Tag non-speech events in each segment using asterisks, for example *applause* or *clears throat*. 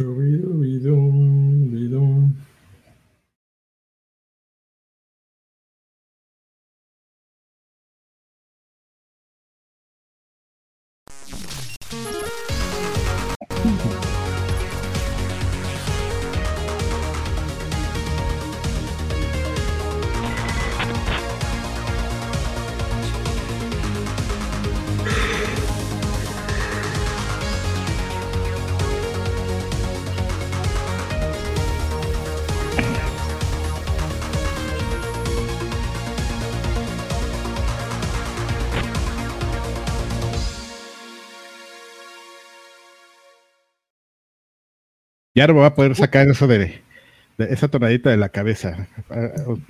Should we Ya no me va a poder sacar eso de, de esa tonadita de la cabeza.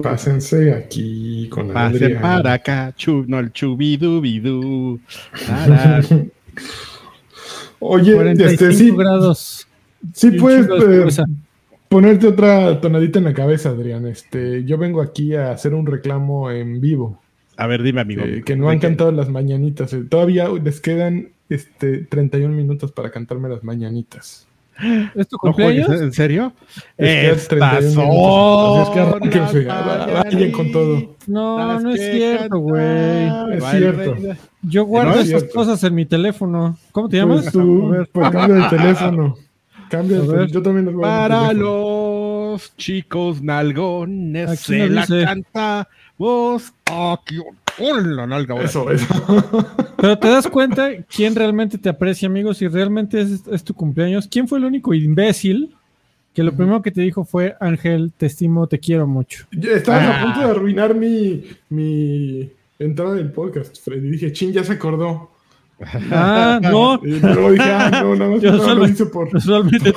Pásense aquí con Pase Adrián. para acá, chu, no el chubidubidú. *laughs* Oye, 45 este, sí, grados. sí puedes eh, ponerte otra tonadita en la cabeza, Adrián. Este, yo vengo aquí a hacer un reclamo en vivo. A ver, dime, amigo. eh, que no han cantado las mañanitas. eh, Todavía les quedan este, 31 minutos para cantarme las mañanitas. ¿Es tu ¿No cumpleaños? ¿En serio? Es que Estas 31 son vayan con todo. No, no es cierto, güey. Es cierto. Yo guardo No es esas cierto. cosas en mi teléfono. ¿Cómo te llamas? Pues tú, A ver. pues cambia de teléfono. Cambia de. Yo también mi Para los chicos nalgones se la canta vos aquí con la nalga ahora. Eso, eso. *laughs* Pero te das cuenta quién realmente te aprecia, amigo, si realmente es, es tu cumpleaños. ¿Quién fue el único imbécil que lo primero que te dijo fue Ángel, te estimo, te quiero mucho? Ya Estabas Ah. a punto de arruinar mi, mi entrada del podcast, Freddy. Dije, chin, ya se acordó. Ah, *laughs* no. Y luego dije, ah, no, no, Yo no, lo solo- hice por.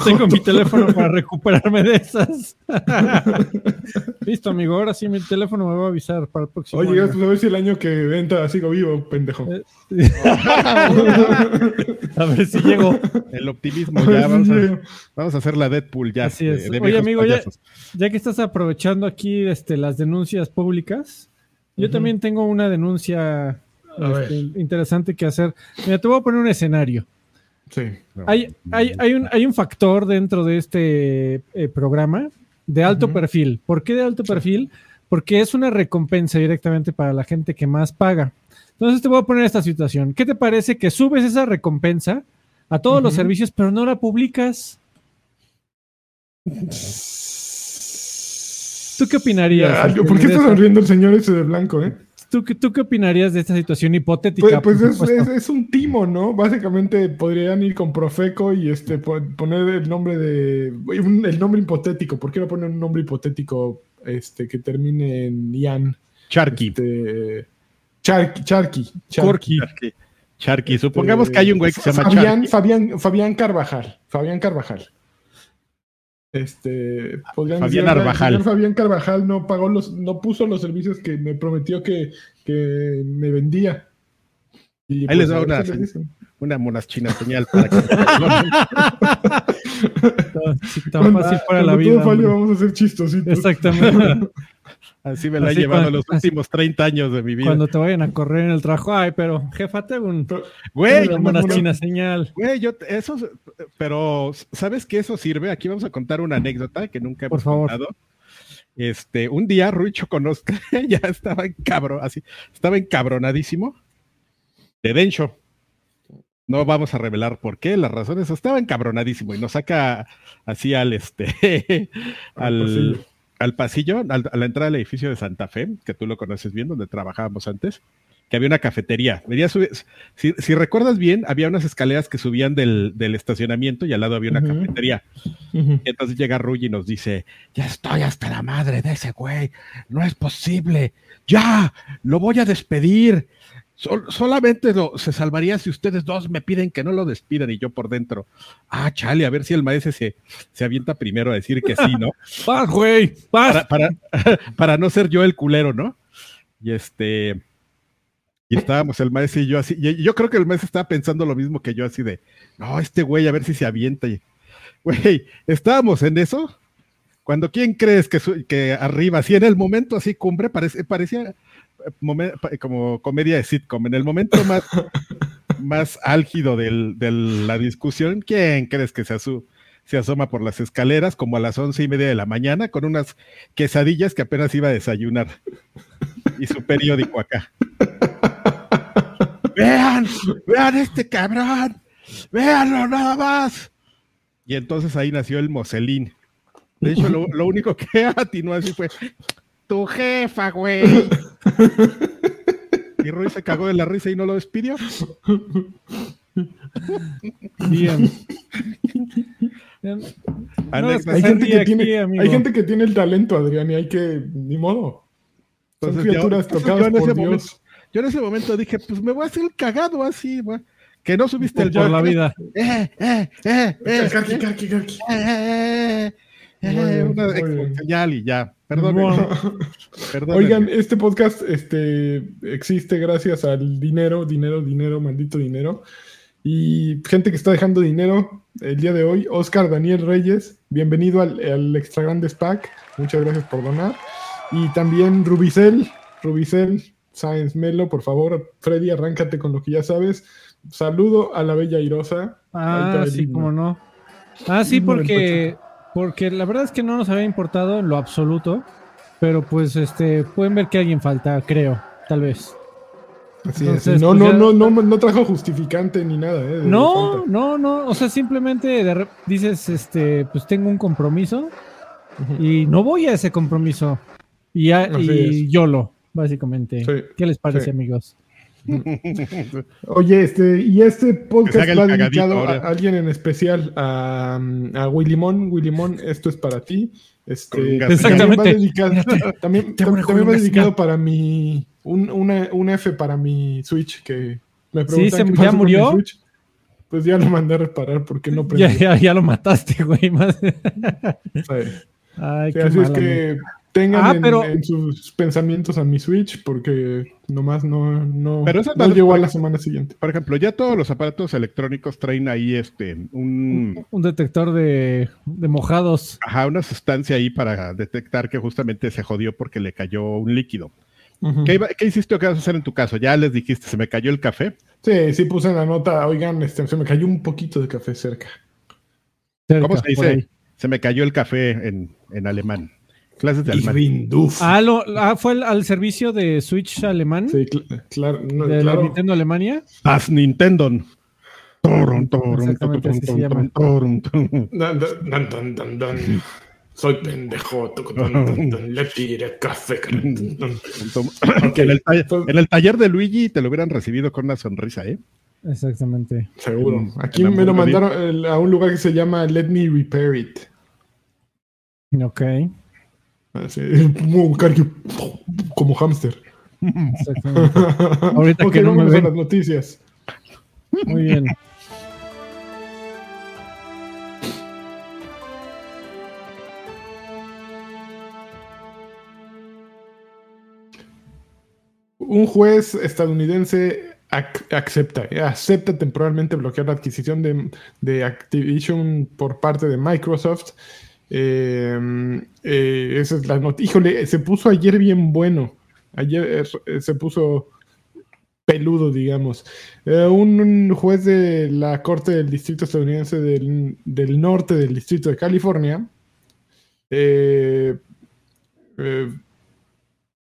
Tengo mi teléfono *laughs* para recuperarme de esas. *laughs* Listo, amigo. Ahora sí mi teléfono me va a avisar para el próximo Oye, año. a ver si el año que entra sigo vivo, pendejo. Eh, A ver si llego. El optimismo ya vamos a, llego. vamos a hacer la Deadpool ya. Así es. de Oye, amigo, ya, ya que estás aprovechando aquí este, las denuncias públicas, yo también tengo una denuncia este, interesante que hacer. Mira, te voy a poner un escenario. Sí. Hay, hay, hay, un, hay un factor dentro de este eh, programa de alto perfil. ¿Por qué de alto perfil? Porque es una recompensa directamente para la gente que más paga. Entonces te voy a poner esta situación. ¿Qué te parece que subes esa recompensa a todos los servicios, pero no la publicas? ¿Tú qué opinarías? Ya, ¿Por qué está sonriendo el señor ese de blanco, eh? ¿Tú, qué- tú qué opinarías de esta situación hipotética? Pues, pues es, supuesto? es- es un timo, ¿no? Básicamente podrían ir con Profeco y este po- poner el nombre de un- el nombre hipotético. ¿Por qué no ponen un nombre hipotético este que termine en Ian? Charky. Este, Charky, Charky, Charky. Charky. Este, Supongamos que hay un güey que se llama Fabián, Charky. Fabián, Fabián Carvajal. Fabián Carvajal. Este, podrían Fabián decir, Arbajal. "El señor Fabián Carvajal no pagó los, no puso los servicios que me prometió que, que me vendía. Y pues, Ahí les va una-. *laughs* Una monaschina señal para que. *laughs* Si tan fácil fuera la vida. hombre. vamos a hacer chistositos. Exactamente. *laughs* Así me la he llevado cuando- los últimos 30 años de mi vida. Cuando te vayan a correr en el trabajo, ay, pero jefa, te un, Güey, una china señal. güey, yo, eso, pero, ¿sabes qué eso sirve? Aquí vamos a contar una anécdota que nunca hemos Por favor. contado. Este, un día Ruicho conozca, *laughs* ya estaba encabro, así, estaba encabronadísimo de Dencho. No vamos a revelar por qué, las razones, estaba encabronadísimo y nos saca así al este, *laughs* Al al, pasillo. al a la entrada del edificio de Santa Fe, que tú lo conoces bien, donde trabajábamos antes, que había una cafetería. Si, si recuerdas bien, había unas escaleras que subían del, del estacionamiento y al lado había una cafetería. Ujú. Entonces llega Ruy y nos dice, ya estoy hasta la madre de ese güey, no es posible, ya, lo voy a despedir. Sol- solamente lo- se salvaría si ustedes dos me piden que no lo despidan y yo por dentro. Ah, chale, a ver si el maestro se, se avienta primero a decir que sí, ¿no? *laughs* ¡Vas, güey! ¡Vas! para, para, *laughs* para no ser yo el culero, ¿no? Y este. Y estábamos el maestro y yo así. Y yo creo que el maestro estaba pensando lo mismo que yo, así de, no, este güey, a ver si se avienta. Güey, estábamos en eso. Cuando quién crees que, su- que arriba, así en el momento así cumbre, parece, parecía como comedia de sitcom, en el momento más, *laughs* más álgido del- de la discusión, ¿quién crees que se, se asoma por las escaleras como a las once y media de la mañana con unas quesadillas que apenas iba a desayunar y su periódico acá. *laughs* vean, vean este cabrón, véanlo nada más. Y entonces ahí nació el Moselín. De hecho, lo, lo único que *laughs* atinó así fue, tu jefa, güey. *laughs* Y Roy se cagó de la risa y no lo despidió. *laughs* Bien. Hay gente, que aquí, tiene, hay gente que tiene el talento, Adrián, y hay que, ni modo. Son Entonces, yo- *laughs* criaturas entonces tocadas yo en por ese Dios. momento- Yo en ese momento dije, pues me voy a hacer el cagado así, güey. Que no subiste el por yo. la vida. Eh, eh, eh, eh, Carqui, eh, carqui, carqui. eh, eh, Muy una y ya. Perdón. Bueno. *laughs* Oigan, este podcast este, existe gracias al dinero, dinero, dinero, maldito dinero. Y gente que está dejando dinero el día de hoy, Oscar Daniel Reyes, bienvenido al, al Extra Grandes Pack. Muchas gracias por donar. Y también Rubicel, Rubicel, Science Melo, por favor, Freddy, arráncate con lo que ya sabes. Saludo a la bella Irosa. Ah, sí, cómo no. Ah, sí, porque, porque la verdad es que no nos había importado en lo absoluto. Pero pues este pueden ver que alguien falta, creo, tal vez. Así Entonces, es. No, pues no, ya- no, no, no trajo justificante ni nada. eh, No, no, no. O sea, simplemente de dices, este, pues tengo un compromiso y no voy a ese compromiso. Y, Así y. YOLO, básicamente. Sí, ¿Qué les parece, sí. amigos? Oye, este, y este Que se podcast va dedicado a, alguien en especial, a, a Willimón. Willimón, esto es para ti. Este, un también Exactamente. va dedicado, *laughs* también, también va dedicado para mi, un, una- un F para mi Switch que me Sí, preguntan se- qué ¿ya pasó con mi murió? Switch. Pues ya lo mandé a reparar porque no *laughs* Ya, prende. ya, ya lo mataste, güey. *laughs* más- Sí. Ay, Sí, qué así es mal, amigo. Tengan Ah, en, pero- en sus pensamientos a mi Switch porque nomás no, no, Pero eso no tal- llegó a la semana siguiente. Por ejemplo, ya todos los aparatos electrónicos traen ahí este un Un detector de, de mojados. ajá, una sustancia ahí para detectar que justamente se jodió porque le cayó un líquido. ¿Qué, iba- qué hiciste o qué vas a hacer en tu caso? Ya les dijiste, se me cayó el café. Sí, sí puse en la nota, oigan, este, se me cayó un poquito de café cerca. cerca, ¿Cómo se dice? ahí. Se me cayó el café en, en alemán. Clases de doof. Ah, lo, ah, fue al, al servicio de Switch alemán. Sí, cl- claro, no, de la claro. Nintendo Alemania. As Nintendo. Soy pendejo. Le tiré café. En, el taller, en el taller de Luigi te lo hubieran recibido con una sonrisa, ¿eh? Exactamente. Seguro. En- Aquí en me lo mandaron el- a un lugar que se llama Let Me Repair It. Ok. Así, como, hámster. Exactamente. Ahorita que no me a ven. las noticias. Muy bien. Un juez estadounidense ac- acepta, acepta temporalmente bloquear la adquisición de, de Activision por parte de Microsoft. Eh, eh, esa es la not- Híjole, se puso ayer bien bueno. Ayer eh, se puso peludo, digamos. Eh, un, un juez de la Corte del Distrito Estadounidense del, del Norte del Distrito de California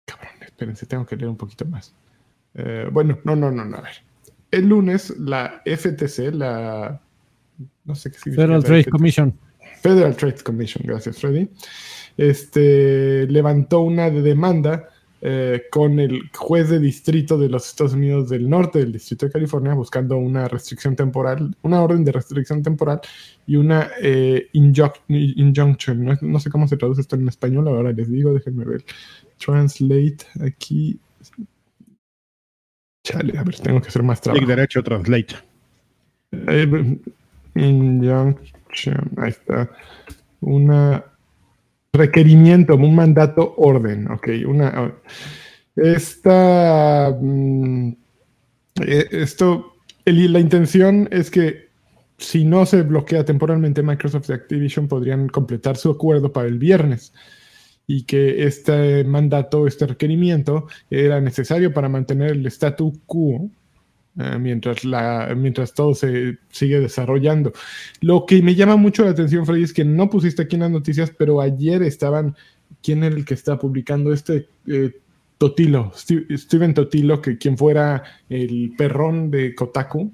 Cabrón, espérense, tengo que leer un poquito más. Bueno, no, no, no, no, a ver. El lunes, la FTC, la. No sé qué significa. Federal Trade. Commission. Federal Trade Commission, gracias, Freddy. Este levantó una demanda eh, con el juez de distrito de los Estados Unidos del norte del distrito de California, buscando una restricción temporal, una orden de restricción temporal y una eh, injunc- injunction. No, no sé cómo se traduce esto en español, ahora les digo, déjenme ver. Translate aquí. Chale, a ver, tengo que hacer más trabajo. Clic derecho, translate. Eh, Injunction, ahí está. Una requerimiento, un mandato orden, ok. Una, esta, mm, eh, esto, la intención es que si no se bloquea temporalmente Microsoft y Activision podrían completar su acuerdo para el viernes y que este mandato, este requerimiento era necesario para mantener el statu quo mientras, la, mientras todo se sigue desarrollando. Lo que me llama mucho la atención, Freddy, es que no pusiste aquí en las noticias, pero ayer estaban, ¿quién era el que está publicando este? Eh, Totilo, Steven Totilo, que quien fuera el perrón de Kotaku,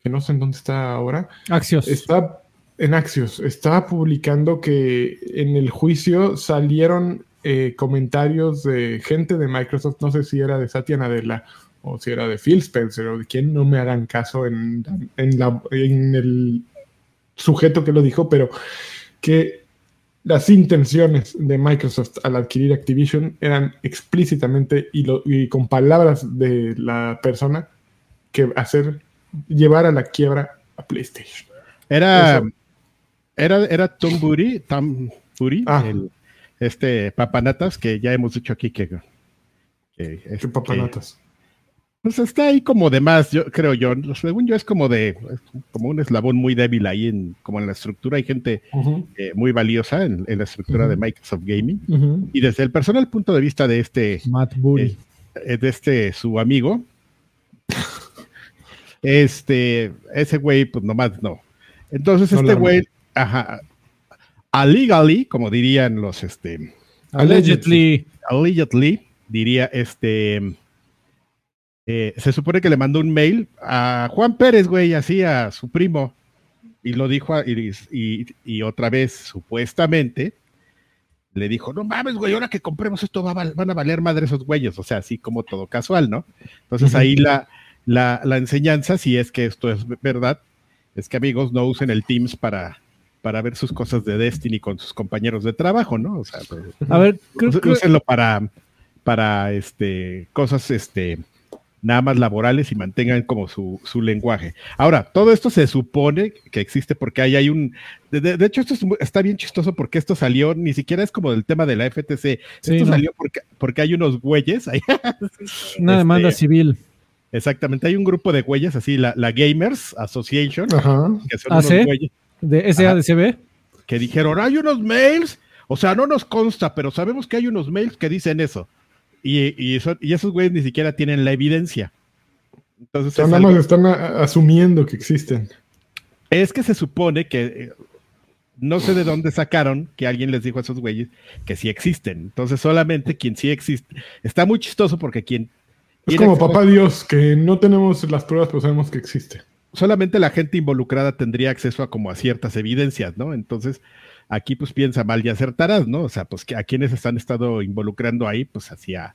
que no sé en dónde está ahora. Axios. Está en Axios, estaba publicando que en el juicio salieron eh, comentarios de gente de Microsoft, no sé si era de Satya Nadella o si era de Phil Spencer o de quien no me hagan caso en, en, la, en el sujeto que lo dijo, pero que las intenciones de Microsoft al adquirir Activision eran explícitamente y, lo, y, con palabras de la persona que hacer llevar a la quiebra a PlayStation. Era, era, era Tom Buri, Tom Buri, ah. el, este papanatas que ya hemos dicho aquí que, que, es, ¿Qué papanatas? Que, pues está ahí como de más, yo creo yo. Según yo es como de como un eslabón muy débil ahí en como en la estructura. Hay gente uh -huh. eh, muy valiosa en, en la estructura uh -huh. de Microsoft Gaming. Uh -huh. Y desde el personal punto de vista de este Matt Bully. Eh, de este su amigo, este ese güey pues nomás no. Entonces no este güey, ajá, allegedly, como dirían los este allegedly, allegedly diría este eh, se supone que le mandó un mail a Juan Pérez, güey, así a su primo, y lo dijo, a, y, y, y, otra vez, supuestamente, le dijo, no mames, güey, ahora que compremos esto va, van a valer madre esos güeyes, o sea, así como todo casual, ¿no? Entonces ahí la, la, la, enseñanza, si es que esto es verdad, es que amigos no usen el Teams para, para ver sus cosas de Destiny con sus compañeros de trabajo, ¿no? O sea, pues, a ver, creo, úsenlo para, para este, cosas, este, nada más laborales y mantengan como su, su, lenguaje. Ahora, todo esto se supone que existe porque ahí hay un... De, de, de hecho, esto es, está bien chistoso porque esto salió, ni siquiera es como del tema de la FTC, sí, esto no. salió porque, porque hay unos güeyes ahí. *laughs* Una este, demanda civil. Exactamente, hay un grupo de güeyes, así, la, la Gamers Association, Ajá. que son ¿Ah, unos güeyes. ¿De SADCB? Que dijeron, hay unos mails, o sea, no nos consta, pero sabemos que hay unos mails que dicen eso. Y, y, eso, y, esos güeyes ni siquiera tienen la evidencia. Entonces, nada más están a, asumiendo que existen. Es que se supone que eh, no sé de dónde sacaron que alguien les dijo a esos güeyes que sí existen. Entonces, solamente quien sí existe. Está muy chistoso porque quien. Es como papá Dios, que no tenemos las pruebas, pero sabemos que existe. Solamente la gente involucrada tendría acceso a como a ciertas evidencias, ¿no? Entonces, aquí pues piensa mal y acertarás, ¿no? O sea, pues a quienes están estado involucrando ahí, pues hacia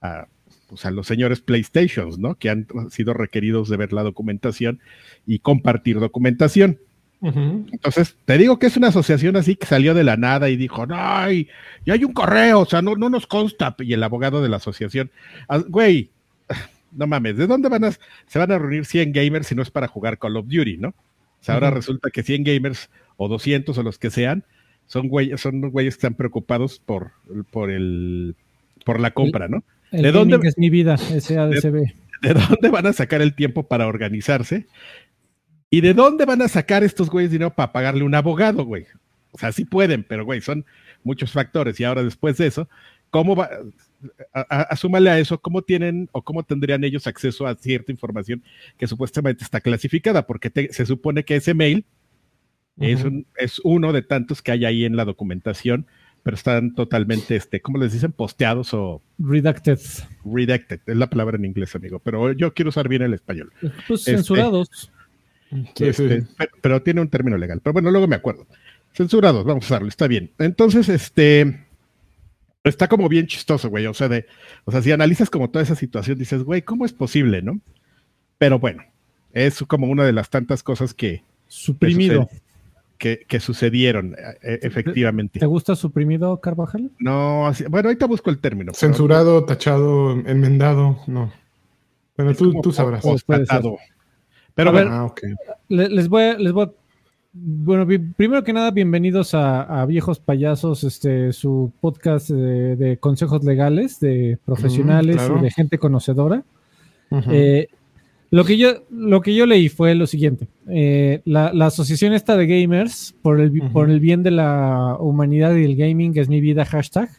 a, pues, a los señores PlayStations, ¿no? Que han sido requeridos de ver la documentación y compartir documentación. Uh -huh. Entonces, te digo que es una asociación así que salió de la nada y dijo, no, y, y hay un correo, o sea, no, no nos consta. Y el abogado de la asociación, ah, güey, *laughs* no mames, ¿de dónde van a, se van a reunir 100 gamers si no es para jugar Call of Duty, ¿no? O sea, uh -huh. ahora resulta que 100 gamers o 200 o los que sean, son güeyes, son güeyes que están preocupados por, por, el, por la compra, ¿no? El ¿De dónde es mi vida, SADCB. De, ¿De dónde van a sacar el tiempo para organizarse? ¿Y de dónde van a sacar estos güeyes dinero para pagarle un abogado, güey? O sea, sí pueden, pero güey, son muchos factores. Y ahora después de eso, ¿cómo va? A, a, asúmale a eso, ¿cómo tienen o cómo tendrían ellos acceso a cierta información que supuestamente está clasificada? Porque te, se supone que ese mail Uh -huh. es, un, es, uno de tantos que hay ahí en la documentación, pero están totalmente, este, ¿cómo les dicen? Posteados o... Redacted. Redacted, es la palabra en inglés, amigo, pero yo quiero usar bien el español. Pues este, censurados. Este, pero, pero, tiene un término legal, pero bueno, luego me acuerdo. Censurados, vamos a usarlo, está bien. Entonces, este... Está como bien chistoso, güey. O sea, de, o sea, si analizas como toda esa situación, dices, güey, ¿cómo es posible, no? Pero bueno, es como una de las tantas cosas que. Suprimido. Que que, que, sucedieron, e, efectivamente. ¿Te gusta suprimido, Carvajal? No, así, bueno, ahorita busco el término. Censurado, pero... tachado, enmendado, no. Bueno, tú, tú sabrás. Constatado. Pero a ver, ah, okay. les, voy a, les voy a, bueno, primero que nada, bienvenidos a, a Viejos Payasos, este, su podcast de, de, consejos legales de profesionales -huh, claro. y de gente conocedora. Uh -huh. eh, lo que yo, lo que yo leí fue lo siguiente. Eh, la, la, asociación esta de gamers, por el, uh -huh. por el bien de la humanidad y el gaming, es mi vida hashtag.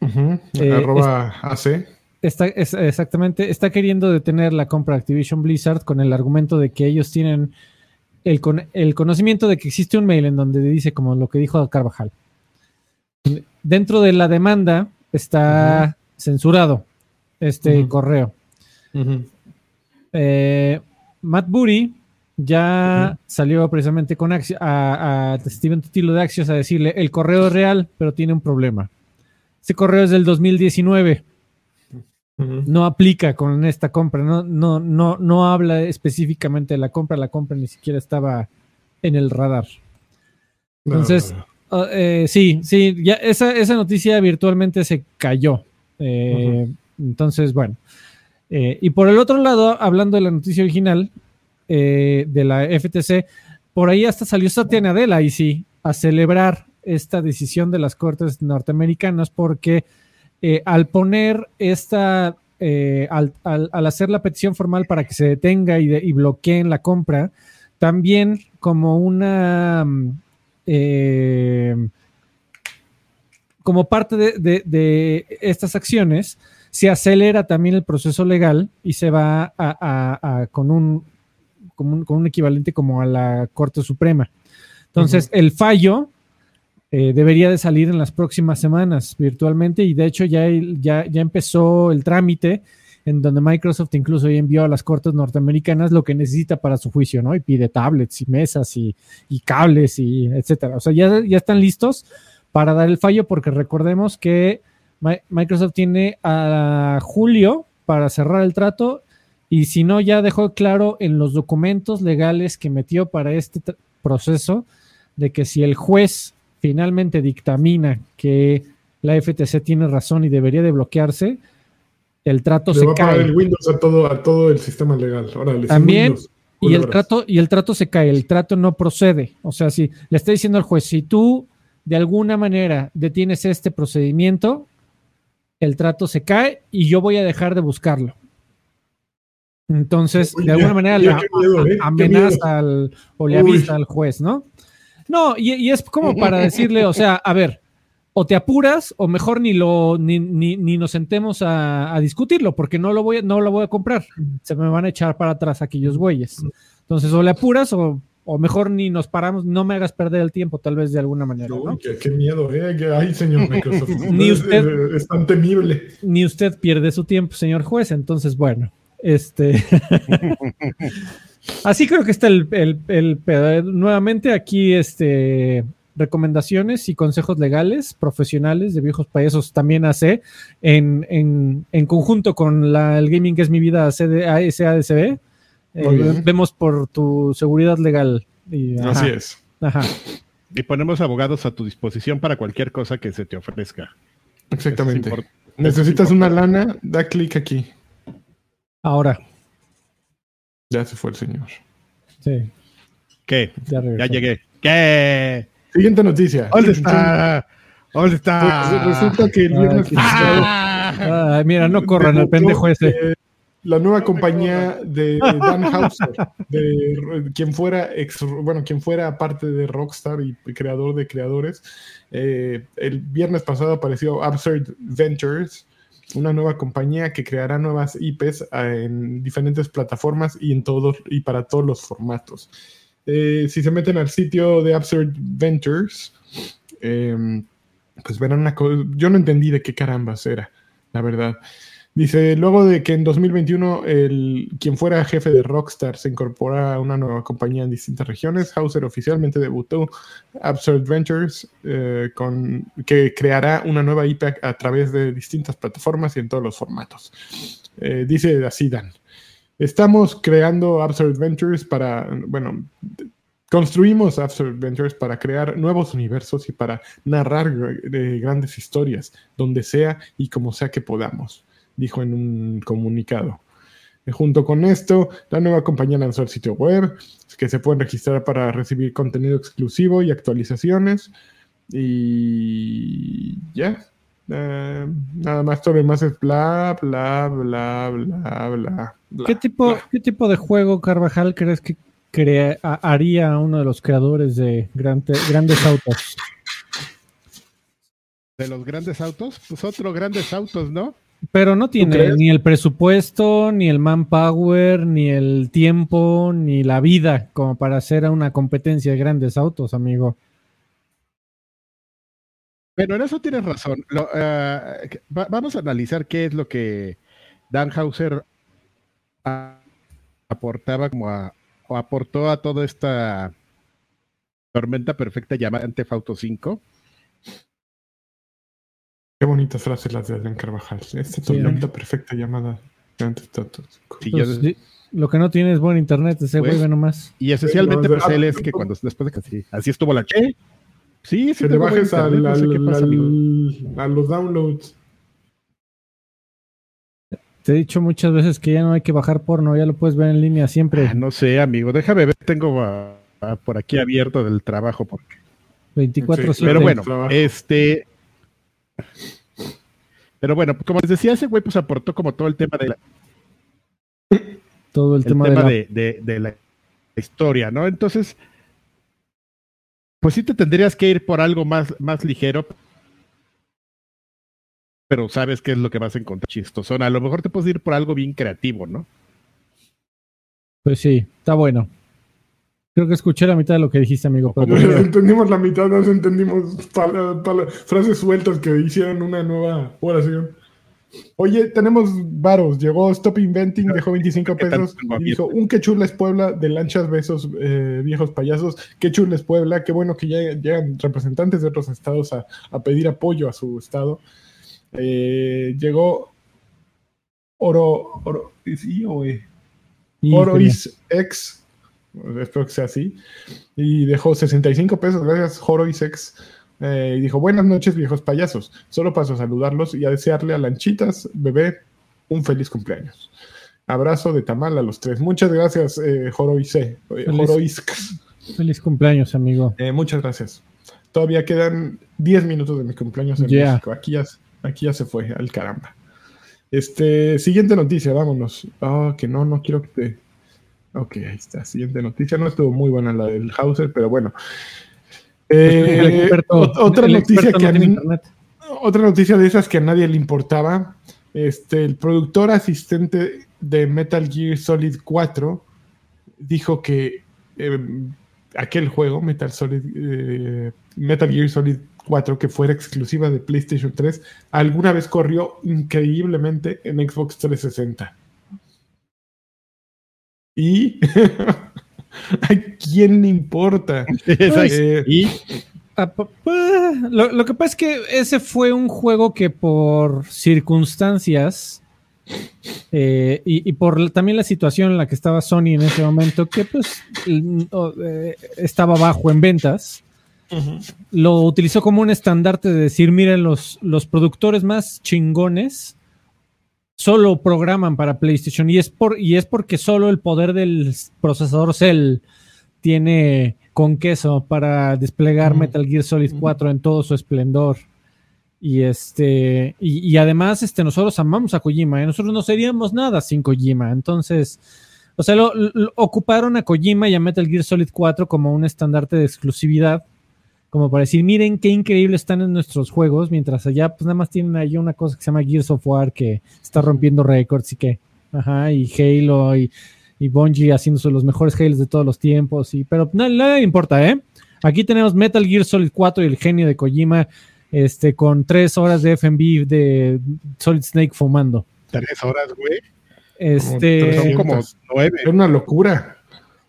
Uh -huh. eh, Arroba AC. está, exactamente, está queriendo detener la compra de Activision Blizzard con el argumento de que ellos tienen el, el conocimiento de que existe un mail en donde dice como lo que dijo Carvajal. Dentro de la demanda está censurado este correo. Eh, Matt Booty ya salió precisamente con a, a, Steven Tutilo de Axios a decirle el correo es real, pero tiene un problema. Ese correo es del 2019. No aplica con esta compra, no, no, no, no habla específicamente de la compra, la compra ni siquiera estaba en el radar. Entonces, ah, eh, sí, sí, ya esa, esa, noticia virtualmente se cayó. Eh, entonces, bueno. Eh, y por el otro lado, hablando de la noticia original de la FTC, por ahí hasta salió Satya Nadella y sí, a celebrar esta decisión de las cortes norteamericanas porque al poner esta, al, hacer la petición formal para que se detenga y, bloqueen la compra, también como una eh, como parte de, estas acciones, se acelera también el proceso legal y se va a, con, un, con, un, equivalente como a la Corte Suprema. Entonces, el fallo eh, debería de salir en las próximas semanas virtualmente y de hecho ya, ya, ya empezó el trámite en donde Microsoft incluso ya envió a las cortes norteamericanas lo que necesita para su juicio, ¿no? Y pide tablets y mesas y, cables y etcétera. O sea, ya, ya están listos para dar el fallo porque recordemos que Microsoft tiene a julio para cerrar el trato y si no, ya dejó claro en los documentos legales que metió para este proceso de que si el juez finalmente dictamina que la FTC tiene razón y debería de bloquearse, el trato se cae. el Windows a todo, a todo el sistema legal. También, y el, trato, y el trato se cae, el trato no procede. O sea, si le está diciendo al juez, si tú de alguna manera detienes este procedimiento, el trato se cae y yo voy a dejar de buscarlo. Entonces, de alguna manera le ¿eh? amenaza al, o le avisa al juez, ¿no? No, y, es como *laughs* para decirle, o sea, a ver, o te apuras o mejor ni lo ni, ni, nos sentemos a, discutirlo porque no lo voy a, no lo voy a comprar se me van a echar para atrás aquellos güeyes entonces o le apuras o, mejor ni nos paramos no me hagas perder el tiempo tal vez de alguna manera ¿no? qué, miedo eh hay señor *laughs* Microsoft. Ni usted es, tan temible. ni usted pierde su tiempo señor juez. Entonces bueno este *laughs* así creo que está el, el, el nuevamente aquí este recomendaciones y consejos legales profesionales de viejos payasos también hace en, conjunto con la, el Gaming que es mi vida SADCB. Eh, vemos por tu seguridad legal. Y, Así es. Y ponemos abogados a tu disposición para cualquier cosa que se te ofrezca. Exactamente. Necesitas una lana, da clic aquí. Ahora. Ya se fue el señor. Sí. ¿Qué? Ya, ya llegué. ¿Qué? Siguiente noticia. ¿Dónde está? ¿Dónde está? Resulta que el viernes ah, mira, no corran el pendejo ese. La nueva compañía de Dan Hauser, de quien fuera ex, bueno, quien fuera parte de Rockstar y creador de creadores, eh, el viernes pasado apareció Absurd Ventures, una nueva compañía que creará nuevas IPs en diferentes plataformas y en todos y para todos los formatos. Eh, si se meten al sitio de Absurd Ventures, em, pues verán una cosa. Yo no entendí de qué carambas era, la verdad. Dice, luego de que en 2021 el, quien fuera jefe de Rockstar se incorpora a una nueva compañía en distintas regiones, Hauser oficialmente debutó Absurd Ventures, eh, con, que creará una nueva IP a, través de distintas plataformas y en todos los formatos. Eh, dice así Dan. Estamos creando Absurd Ventures para, bueno, construimos Absurd Ventures para crear nuevos universos y para narrar grandes historias, donde sea y como sea que podamos, dijo en un comunicado. Junto con esto, la nueva compañía lanzó el sitio web, que se pueden registrar para recibir contenido exclusivo y actualizaciones. Y ya, eh, nada más, todo lo demás es bla, bla, bla, bla, bla. ¿Qué, tipo, ¿Qué tipo de juego, Carvajal, crees que crea, haría uno de los creadores de grandes autos? ¿De los grandes autos? Pues otro grandes autos, ¿no? Pero no tiene ni el presupuesto, ni el manpower, ni el tiempo, ni la vida como para hacer una competencia de grandes autos, amigo. Bueno, en eso tienes razón. Eh, vamos a analizar qué es lo que Dan Hauser aportaba como a, o aportó a toda esta tormenta perfecta llamada Antefauto 5. Qué bonitas frases las de Adrián Carvajal. Esta tormenta perfecta llamada 5. Pues, lo que no tiene es buen internet, ese pues, güey nomás. Y esencialmente, pues él es que cuando después de que así, así estuvo la che. Sí, sí, te bajes a los downloads. Te he dicho muchas veces que ya no hay que bajar porno, ya lo puedes ver en línea siempre. Ah, no sé, amigo, déjame ver, tengo por aquí abierto del trabajo porque 24 Pero bueno, este Pero bueno, como les decía, ese güey pues aportó como todo el tema de la todo el, tema, de, la... historia, ¿no? Entonces, pues sí te tendrías que ir por algo más, más ligero, pero sabes qué es lo que vas a encontrar chistosón. A lo mejor te puedes ir por algo bien creativo, ¿no? Pues sí, está bueno. Creo que escuché la mitad de lo que dijiste, amigo. entendimos la mitad, no entendimos frases sueltas que hicieron una nueva oración. Oye, tenemos varos. Llegó Stop Inventing, dejó 25 pesos y dijo: Un que chules Puebla de lanchas besos, eh, viejos payasos. Que chules Puebla. Qué bueno que ya llegan representantes de otros estados a, a pedir apoyo a su estado. Eh, llegó Oro, Oro, ¿sí o e? Orois X, espero que sea así, y dejó 65 pesos, gracias Orois X. Eh, y dijo, buenas noches viejos payasos, solo paso a saludarlos y a desearle a Lanchitas, bebé, un feliz cumpleaños. Abrazo de tamal a los tres. Muchas gracias, eh, Jorois. Eh, feliz, cumpleaños, amigo. Eh, muchas gracias. Todavía quedan 10 minutos de mi cumpleaños en México. Aquí ya, Aquí ya se fue, al caramba. Este, siguiente noticia, vámonos. Ah, que no, no quiero que te. Ok, ahí está. Siguiente noticia. No estuvo muy buena la del Hauser, pero bueno. Eh, otra noticia que otra noticia de esas que a nadie le importaba. Este, el productor asistente de Metal Gear Solid 4 dijo que em, aquel juego, Metal Solid, eh, Metal Gear Solid 4 que fuera exclusiva de PlayStation 3, alguna vez corrió increíblemente en Xbox 360. Y *laughs* a quién le importa. *laughs* Eh, ¿Y? Ah, lo, que pasa es que ese fue un juego que por circunstancias eh, y, por también la situación en la que estaba Sony en ese momento, que pues eh, estaba bajo en ventas, lo utilizó como un estandarte de decir, miren, los, los productores más chingones solo programan para PlayStation y es, por, y es porque solo el poder del procesador Cell tiene con queso para desplegar Metal Gear Solid 4 en todo su esplendor. Y este, y, además, este, nosotros amamos a Kojima, y ¿eh? nosotros no seríamos nada sin Kojima. Entonces, o sea, lo, ocuparon a Kojima y a Metal Gear Solid 4 como un estandarte de exclusividad como para decir, miren qué increíble están en nuestros juegos, mientras allá pues nada más tienen ahí una cosa que se llama Gears of War que está rompiendo récords y que, ajá, y Halo y, y Bungie haciéndose los mejores Halos de todos los tiempos, y, pero no, le importa, ¿eh? Aquí tenemos Metal Gear Solid 4 y el genio de Kojima, este, con tres horas de FMV de Solid Snake fumando. Tres horas, güey. Este, son como nueve. Es una locura.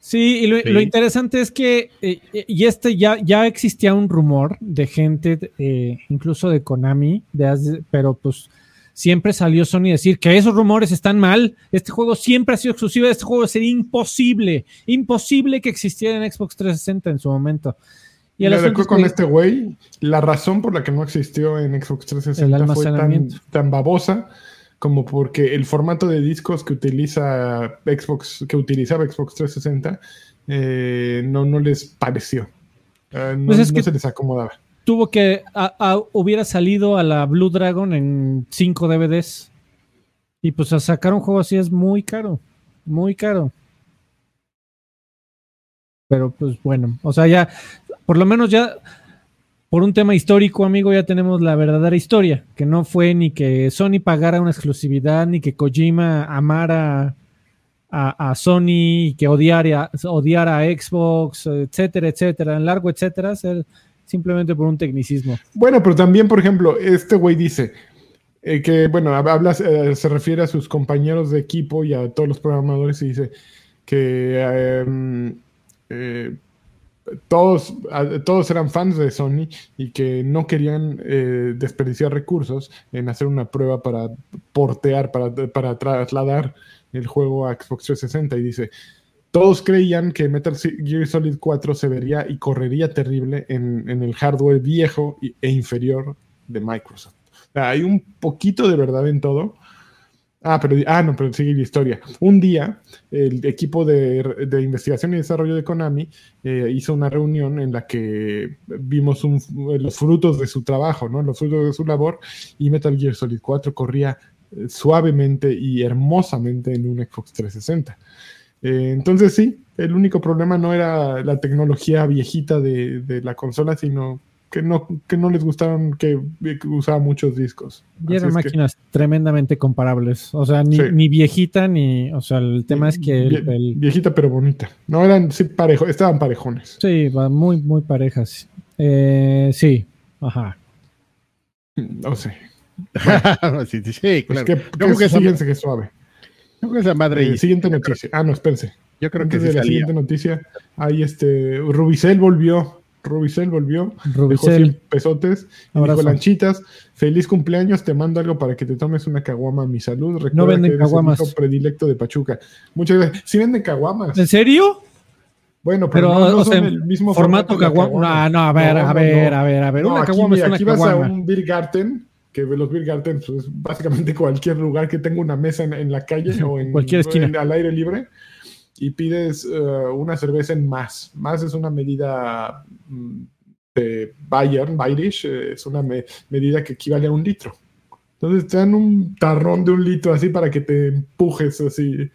Sí, y lo, interesante es que, eh, y este ya, ya existía un rumor de gente, eh, incluso de Konami, de, pero pues siempre salió Sony a decir que esos rumores están mal, este juego siempre ha sido exclusivo, este juego sería imposible, imposible que existiera en Xbox 360 en su momento. Y Le acuerdo con este güey, la razón por la que no existió en Xbox 360 fue tan, tan babosa como porque el formato de discos que utiliza Xbox, que utilizaba Xbox 360, eh, no, no les pareció. Eh, no, pues se les acomodaba. Tuvo que hubiera salido a la Blue Dragon en 5 DVDs. Y pues a sacar un juego así es muy caro. Muy caro. Pero pues bueno, o sea, ya, por lo menos ya por un tema histórico, amigo, ya tenemos la verdadera historia, que no fue ni que Sony pagara una exclusividad, ni que Kojima amara a, Sony y que odiara, odiara a Xbox, etcétera, etcétera, en largo, etcétera, simplemente por un tecnicismo. Bueno, pero también, por ejemplo, este güey dice eh, que, bueno, habla, eh, se refiere a sus compañeros de equipo y a todos los programadores y dice que em, eh, todos, todos eran fans de Sony y que no querían desperdiciar recursos en hacer una prueba para portear, para, para trasladar el juego a Xbox 360 y dice, todos creían que Metal Gear Solid 4 se vería y correría terrible en, el hardware viejo e inferior de Microsoft. hay un poquito de verdad en todo. Ah, pero, ah, no, pero sigue la historia. Un día, el equipo de, investigación y desarrollo de Konami eh, hizo una reunión en la que vimos los frutos de su trabajo, ¿no? Los frutos de su labor, y Metal Gear Solid 4 corría suavemente y hermosamente en un Xbox 360. Eh, entonces sí, el único problema no era la tecnología viejita de, la consola, sino que no, que no les gustaron que, usaba muchos discos. Y eran máquinas tremendamente comparables. O sea, ni, viejita ni. O sea, el tema es que. Viejita pero bonita. No eran sí parejo, estaban parejones. Sí, muy, muy parejas. Eh, sí, ajá. No sé. *laughs* sí, sí, pues claro. que, que fíjense que suave. que esa madre. Eh, siguiente noticia. Ah, no, espérense. Yo creo que de la siguiente noticia, ahí este, Rubicel volvió. Rubicel volvió. Rubicel. Dejó pesotes. Dijo lanchitas. Feliz cumpleaños. Te mando algo para que te tomes una caguama a mi salud. Recuerda no venden que eres caguamas. El hijo predilecto de Pachuca. Muchas gracias. ¿Sí venden caguamas? ¿En serio? Bueno, pero, no, son el mismo formato, caguama. No, no, a ver, a ver, a ver, a ver. una caguama es una aquí vas a un Beer Garden que los Beer Garden pues, básicamente *laughs* cualquier lugar que tenga una mesa en, la calle *laughs* o en cualquier esquina al aire libre y pides eh, una cerveza en más. Más es una medida mm, de Bayern, Bayerish, eh, es una medida que equivale a un litro. Entonces te dan un tarrón de un litro así para que te empujes así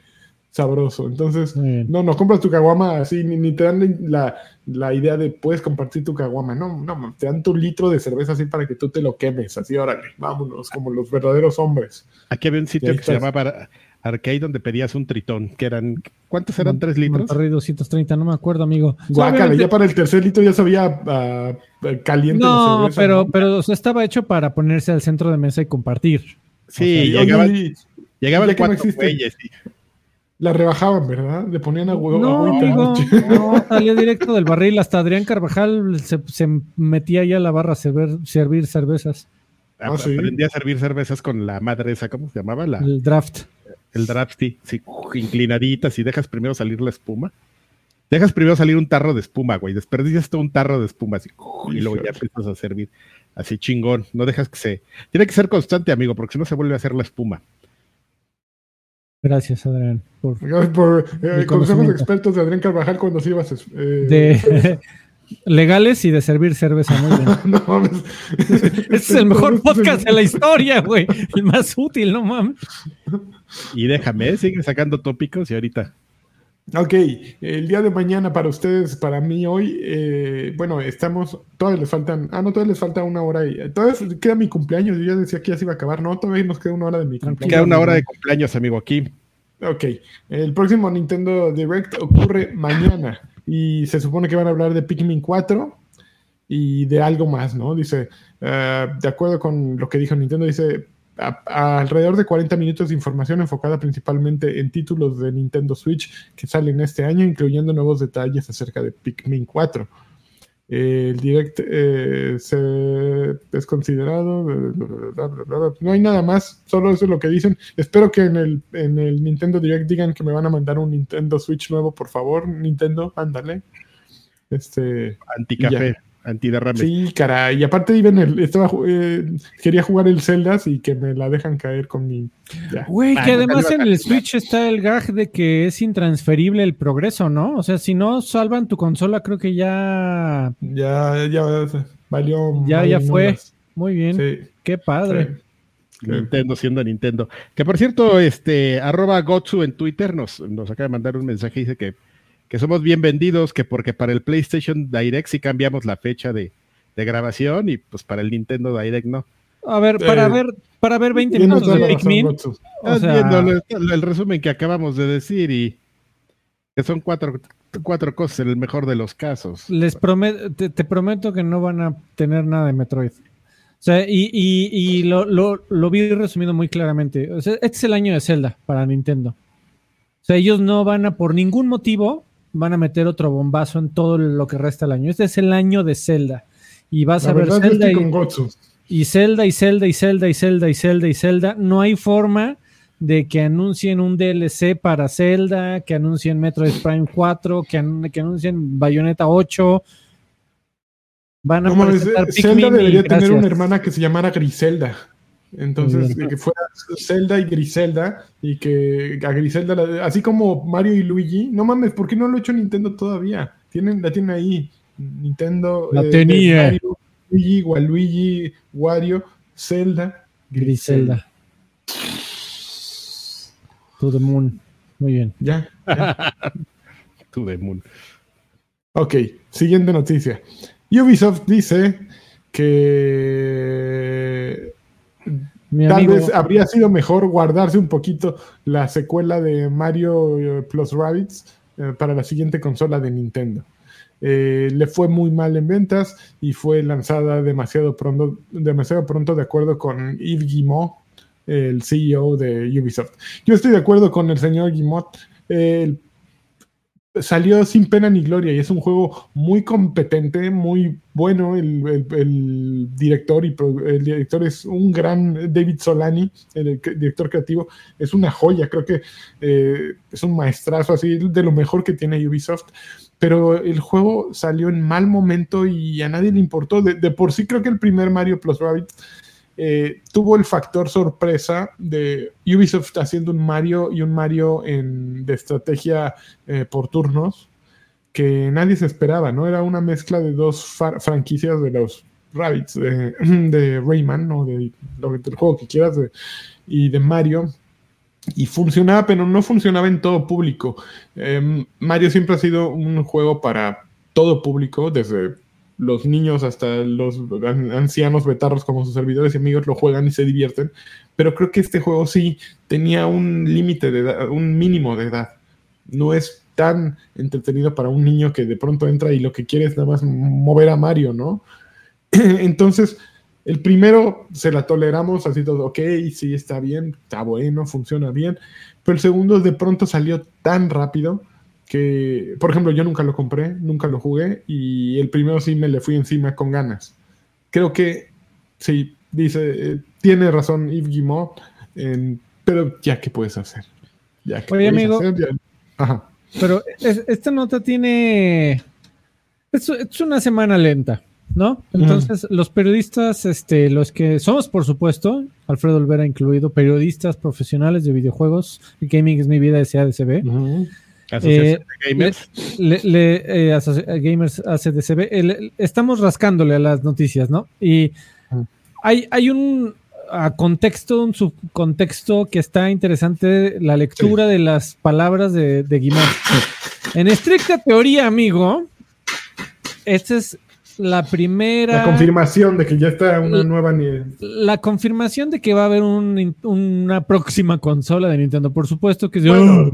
sabroso. Entonces, no, no compras tu caguama así, ni, te dan la, la, idea de puedes compartir tu caguama. No, no, te dan tu litro de cerveza así para que tú te lo quemes. Así, órale, vámonos, como los verdaderos hombres. Aquí había un sitio que se llamaba Arcade donde pedías un tritón, que eran, ¿cuántos eran? ¿Tres litros? 230, no me acuerdo, amigo. Guácala, ya para el tercer litro ya sabía uh, caliente. No, cerveza, pero, ¿no? pero estaba hecho para ponerse al centro de mesa y compartir. Sí, llegaba, llegaba el cuatro no güeyes, sí. La rebajaban, ¿verdad? Le ponían a huevo. No, amigo, *laughs* no, salía directo del barril. Hasta Adrián Carvajal se, metía ya a la barra a servir, cervezas. Ah, aprendí a servir cervezas con la madre esa, ¿cómo se llamaba? La, el draft. El draft, sí, sí, inclinaditas y dejas primero salir la espuma. Dejas primero salir un tarro de espuma, güey. Desperdicias todo un tarro de espuma así, y luego ya empiezas a servir así chingón. No dejas que se. Tiene que ser constante, amigo, porque si no se vuelve a hacer la espuma. Gracias, Adrián. Por, por eh, consejos expertos de Adrián Carvajal cuando sí ibas. Eh, de, *laughs* *laughs* legales y de servir cerveza. Muy bien. *laughs* no mames. Este es el mejor podcast de la historia, güey. El más útil, no mames. Y déjame, sigue sacando tópicos y ahorita. Ok, el día de mañana para ustedes, para mí hoy, eh, bueno, estamos, todavía les faltan, ah, no, todavía les falta una hora y todavía queda mi cumpleaños, yo ya decía que ya se iba a acabar, no, todavía nos queda una hora de mi cumpleaños. Queda una hora de cumpleaños, amigo, aquí. Ok, el próximo Nintendo Direct ocurre mañana y se supone que van a hablar de Pikmin 4 y de algo más, ¿no? Dice, uh, de acuerdo con lo que dijo Nintendo, dice, alrededor de 40 minutos de información enfocada principalmente en títulos de Nintendo Switch que salen este año, incluyendo nuevos detalles acerca de Pikmin 4. el direct eh, es considerado. no hay nada más, solo eso es lo que dicen. Espero que en el, en el Nintendo Direct digan que me van a mandar un Nintendo Switch nuevo, por favor. Nintendo, ándale. Este. Anticafé antiderrame. Sí, cara, y aparte iban el, estaba, eh, quería jugar el Zelda y que me la dejan caer con mi... Güey, que además en el Switch está el gag de que es intransferible el progreso, ¿no? O sea, si no salvan tu consola, creo que ya... Ya, ya valió... Ya, ya fue. Muy bien. Sí. Qué padre. Nintendo siendo Nintendo. Que por cierto, este, arroba Gotsu en Twitter nos, nos acaba de mandar un mensaje y dice que que somos bien vendidos, que porque para el PlayStation Direct sí cambiamos la fecha de, grabación y pues para el Nintendo Direct no. A ver, para Eh, ver, para ver 20 Tienes minutos de Pikmin. O Estás sea, viendo el, el resumen que acabamos de decir y que son cuatro, cuatro cosas en el mejor de los casos. les prometo, te, te prometo que no van a tener nada de Metroid. O sea, y, y- y lo, lo, lo vi resumido muy claramente. O sea, este es el año de Zelda para Nintendo. O sea, ellos no van a, por ningún motivo, van a meter otro bombazo en todo lo que resta del año. Este es el año de Zelda. Y vas La a ver Zelda y, y Zelda y Zelda y Zelda y Zelda y Zelda y Zelda. No hay forma de que anuncien un DLC para Zelda, que anuncien Metroid Prime 4, que, que anuncien Bayonetta 8. Van a Zelda debería tener una hermana que se llamara Griselda. Entonces, que fuera Zelda y Griselda, y que a Griselda, la- así como Mario y Luigi, no mames, ¿por qué no lo ha hecho Nintendo todavía? Tienen, la tienen ahí. Nintendo. La de tenía. Mario, Luigi, Waluigi, Wario, Zelda, Griselda. To the moon. Muy bien. Ya. ya. *laughs* To the moon. Ok, siguiente noticia. Ubisoft dice que Mi tal amigo, vez habría sido mejor guardarse un poquito la secuela de Mario eh, Plus Rabbids eh, para la siguiente consola de Nintendo. Eh, le fue muy mal en ventas y fue lanzada demasiado pronto, demasiado pronto de acuerdo con Yves Guillemot, el CEO de Ubisoft. Yo estoy de acuerdo con el señor Guillemot. Eh, salió sin pena ni gloria y es un juego muy competente, muy bueno. El, director y el director es un gran David Solani, el, director creativo, es una joya. Creo que eh, es un maestrazo así de lo mejor que tiene Ubisoft. Pero el juego salió en mal momento y a nadie le importó. De, por sí creo que el primer Mario Plus Rabbids eh, tuvo el factor sorpresa de Ubisoft haciendo un Mario y un Mario en, de estrategia eh, por turnos que nadie se esperaba, ¿no? Era una mezcla de dos franquicias de los Rabbits, de, *clears throat* de Rayman, o de lo que- del juego que quieras, de- y de Mario. Y funcionaba, pero no funcionaba en todo público. Eh, Mario siempre ha sido un juego para todo público, desde los niños hasta los an- ancianos betarros como sus servidores y amigos lo juegan y se divierten. Pero creo que este juego sí tenía un límite de edad, un mínimo de edad. No es tan entretenido para un niño que de pronto entra y lo que quiere es nada más mover a Mario, ¿no? *clears throat* Entonces, el primero se la toleramos así todo, ok, sí, está bien, está bueno, funciona bien. Pero el segundo de pronto salió tan rápido que, por ejemplo, yo nunca lo compré, nunca lo jugué y el primero sí me le fui encima con ganas. Creo que sí, dice, eh, tiene razón Yves Guillemot, en- pero ya, ¿qué puedes hacer? Ya, ¿qué Oye, puedes amigo. hacer? Ya- Ajá. Pero es- esta nota tiene. Es, es una semana lenta, ¿no? Entonces, los periodistas, este, los que somos, por supuesto, Alfredo Olvera incluido, periodistas profesionales de videojuegos, Gaming es mi vida SADCB. Ujú. Asociación Eh, de Gamers. Le, le- eh, asoci- Gamers ACDCB, eh, estamos rascándole a las noticias, ¿no? Y hay, hay un ah, contexto, un subcontexto que está interesante, la lectura de las palabras de, de Guimón. En estricta teoría, amigo, esta es la primera... La confirmación de que ya está una La- nueva la confirmación de que va a haber un- una próxima consola de Nintendo, por supuesto que es- Bueno,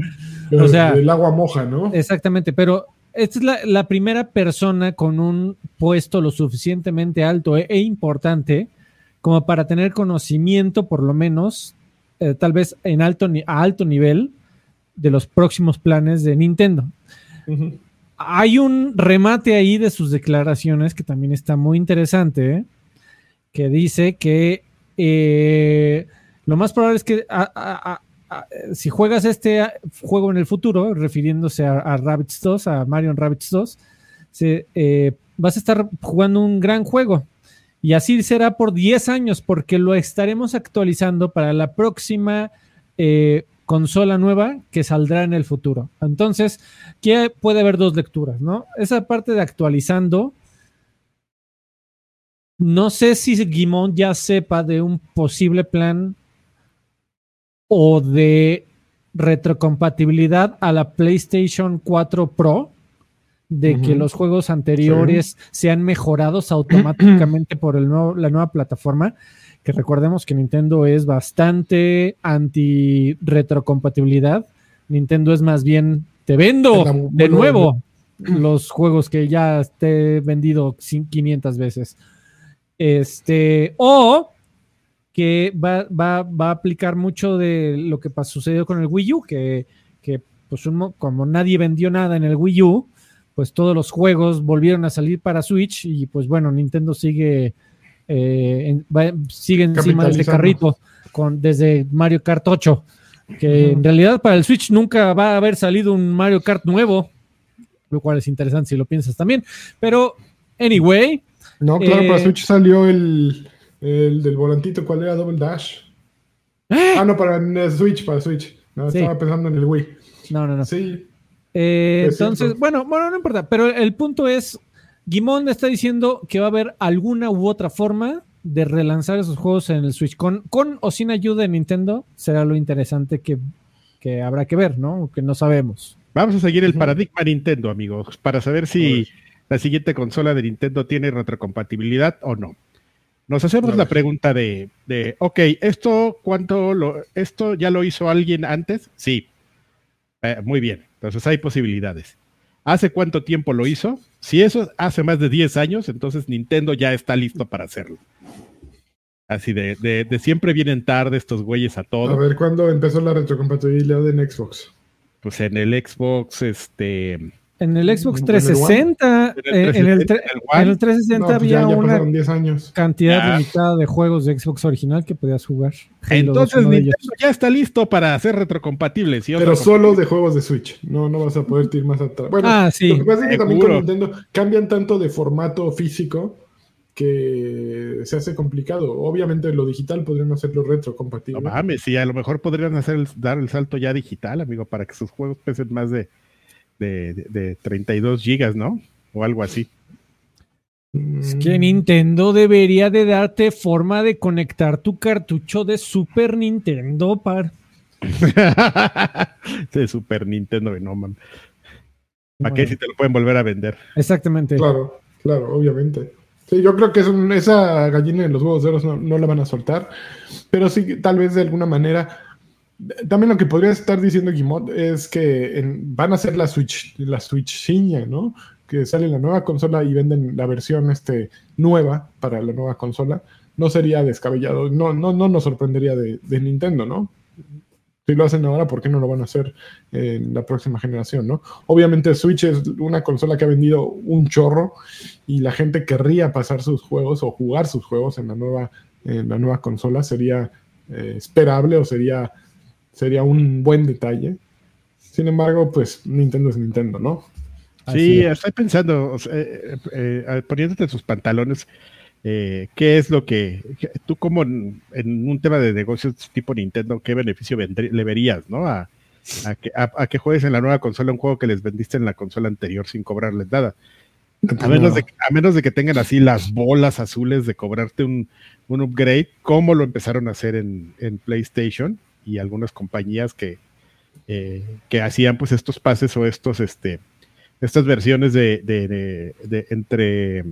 o sea- el agua moja, ¿no? Exactamente, pero esta es la, la primera persona con un puesto lo suficientemente alto e, e importante como para tener conocimiento, por lo menos, eh, tal vez en alto a alto nivel, de los próximos planes de Nintendo. Hay un remate ahí de sus declaraciones que también está muy interesante, ¿eh? que dice que eh, lo más probable es que a- si juegas este juego en el futuro, refiriéndose a, Rabbids 2, a Mario Rabbids 2, se, eh, vas a estar jugando un gran juego. Y así será por 10 años, porque lo estaremos actualizando para la próxima eh, consola nueva que saldrá en el futuro. Entonces, que puede haber dos lecturas, ¿no? Esa parte de actualizando. No sé si Guimón ya sepa de un posible plan o de retrocompatibilidad a la PlayStation 4 Pro, de que los juegos anteriores sean mejorados automáticamente por el nuevo, la nueva plataforma, que recordemos que Nintendo es bastante anti retrocompatibilidad. Nintendo es más bien, te vendo de nuevo *clears throat* los juegos que ya te he vendido 500 veces. Este, o que va, a aplicar mucho de lo que sucedió con el Wii U, que, que pues como nadie vendió nada en el Wii U, pues todos los juegos volvieron a salir para Switch y pues bueno, Nintendo sigue, eh, sigue encima de este carrito con, desde Mario Kart 8, que en realidad para el Switch nunca va a haber salido un Mario Kart nuevo, lo cual es interesante si lo piensas también, pero anyway. No, claro, para eh, Switch salió el, del volantito, ¿cuál era? Double Dash. ¿Eh? Ah, no, para Switch, para Switch. No, estaba pensando en el Wii. No, no, no. Sí. Eh, entonces, bueno, bueno, no importa, pero el punto es, Guimón me está diciendo que va a haber alguna u otra forma de relanzar esos juegos en el Switch. Con, con o sin ayuda de Nintendo, será lo interesante que, habrá que ver, ¿no? Que no sabemos. Vamos a seguir el paradigma Nintendo, amigos, para saber si la siguiente consola de Nintendo tiene retrocompatibilidad o no. Nos hacemos la pregunta de, de, ok, ¿esto cuánto lo, esto ya lo hizo alguien antes? Sí. Eh, muy bien. Entonces hay posibilidades. ¿Hace cuánto tiempo lo hizo? Si eso hace más de 10 años, entonces Nintendo ya está listo para hacerlo. Así de, de, siempre vienen tarde estos güeyes a todo. A ver, ¿cuándo empezó la retrocompatibilidad en Xbox? Pues en el Xbox, este, en el Xbox 360, en el, 360 pues había una cantidad limitada de juegos de Xbox original que podías jugar. Entonces Nintendo ya está listo para hacer retrocompatible. Pero solo de juegos de Switch. No, no vas a poder ir más atrás. Bueno, ah, sí. lo que pasa es que también con Nintendo cambian tanto de formato físico que se hace complicado. Obviamente lo digital podrían hacerlo retrocompatible. No mames, sí, a lo mejor podrían hacer dar el salto ya digital, amigo, para que sus juegos pesen más de de, 32 gigas, ¿no? O algo así. Es que Nintendo debería de darte forma de conectar tu cartucho de Super Nintendo para... *laughs* de Super Nintendo, no man. ¿Para qué si te lo pueden volver a vender? Exactamente. Claro, claro, obviamente. Sí, yo creo que es esa gallina en los huevos de oro no, no, la van a soltar, pero sí, tal vez de alguna manera también lo que podría estar diciendo Guimot es que van a ser la Switch, la Switch ¿no? Que sale la nueva consola y venden la versión este, nueva para la nueva consola. No sería descabellado, no, no, no nos sorprendería de, Nintendo, ¿no? Si lo hacen ahora, ¿por qué no lo van a hacer en la próxima generación, no? Obviamente Switch es una consola que ha vendido un chorro y la gente querría pasar sus juegos o jugar sus juegos en la nueva, en la nueva consola. Sería eh, esperable o sería sería un buen detalle. Sin embargo, pues Nintendo es Nintendo, ¿no? Sí, estoy pensando, eh, eh, poniéndote tus pantalones, eh, ¿qué es lo que, tú como en, un tema de negocios tipo Nintendo, qué beneficio le verías, ¿no? A, que, a, que juegues en la nueva consola un juego que les vendiste en la consola anterior sin cobrarles nada. A menos, de, a menos de que tengan así las bolas azules de cobrarte un, un upgrade, como lo empezaron a hacer en, en PlayStation, y algunas compañías que, eh, que hacían pues estos pases o estos, este, estas versiones de, de, entre,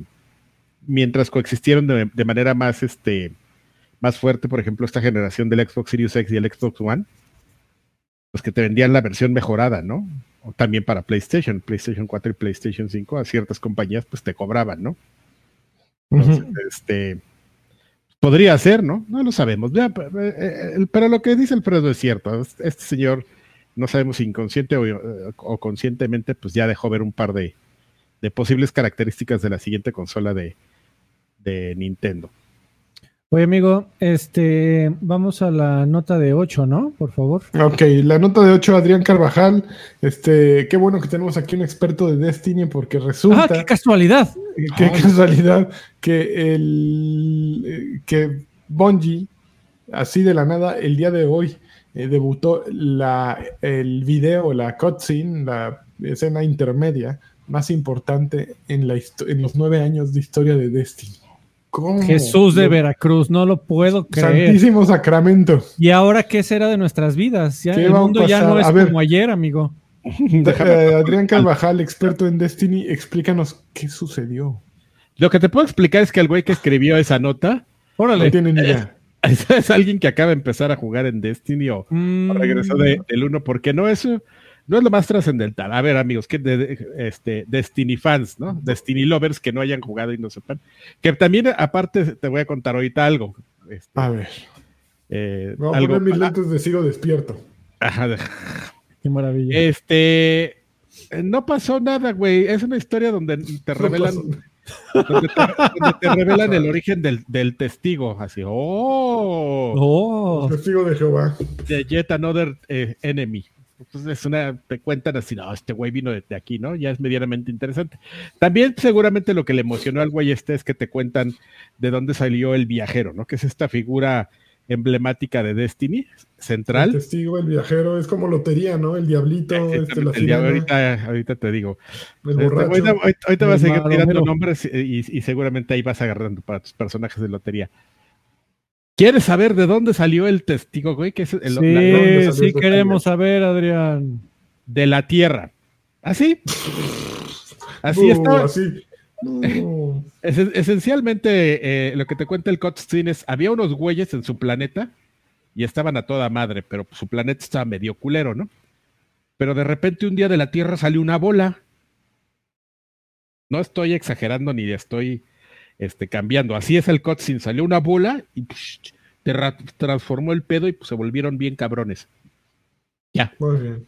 mientras coexistieron de, manera más, este, más fuerte, por ejemplo, esta generación del Xbox Series X y el Xbox One, pues que te vendían la versión mejorada, ¿no? O también para PlayStation, PlayStation 4 y PlayStation 5, a ciertas compañías pues te cobraban, ¿no? Entonces, este, Podría ser, ¿no? No lo sabemos. Eh, eh, pero lo que dice Alfredo es cierto. Este señor, no sabemos si inconsciente eh, o, conscientemente, pues ya dejó ver un par de, posibles características de la siguiente consola de Nintendo. Oye, amigo, este, vamos a la nota de 8, ¿no? Por favor. Ok, la nota de 8, Adrián Carvajal. Este, qué bueno que tenemos aquí un experto de Destiny porque resulta. ¡Ah, qué casualidad! Qué casualidad que el que Bungie, así de la nada, el día de hoy eh, debutó la, el video, la cutscene, la escena intermedia más importante en, la en los nueve años de historia de Destiny. Jesús de Veracruz, no lo puedo creer. Santísimo Sacramento. ¿Y ahora qué será de nuestras vidas? Ya, el mundo ya no es como ayer, amigo. *laughs* Eh, Adrián Carvajal, experto en Destiny, explícanos qué sucedió. Lo que te puedo explicar es que el güey que escribió esa nota, órale, no tiene ni idea. Es, alguien que acaba de empezar a jugar en Destiny o, mm. regresó del 1, porque no es, no es lo más trascendental. A ver, amigos, que este, Destiny fans, ¿no? Destiny lovers que no hayan jugado y no sepan. Que también, aparte, te voy a contar ahorita algo. Este, a ver. Eh, voy a poner mis lentes de sigo despierto. Ajá. Qué maravilla. Este. No pasó nada, güey. Es una historia donde te revelan. donde, te, *laughs* revelan el origen del, testigo. Así, oh, oh. testigo de Jehová. De Yet Another eh, Enemy. Entonces es una, te cuentan así, no, este güey vino desde aquí, ¿no? Ya es medianamente interesante. También seguramente lo que le emocionó al güey este es que te cuentan de dónde salió el viajero, ¿no? Que es esta figura emblemática de Destiny, central. El testigo, el viajero, es como lotería, ¿no? El diablito, este, la el ahorita, ahorita te digo. Este, ahorita, vas a seguir tirando nombres y, seguramente ahí vas agarrando para tus personajes de lotería. ¿Quieres saber de dónde salió el testigo, güey? sí, sí queremos saber, Adrián. De la Tierra. ¿Así? Así está. Así. *laughs* esencialmente, eh, lo que te cuenta el cutscene es, había unos güeyes en su planeta y estaban a toda madre, pero su planeta estaba medio culero, ¿no? Pero de repente un día de la Tierra salió una bola. No estoy exagerando ni estoy este, cambiando. Así es el cutscene. Salió una bola y te transformó el pedo y pues, se volvieron bien cabrones. Ya. Muy bien.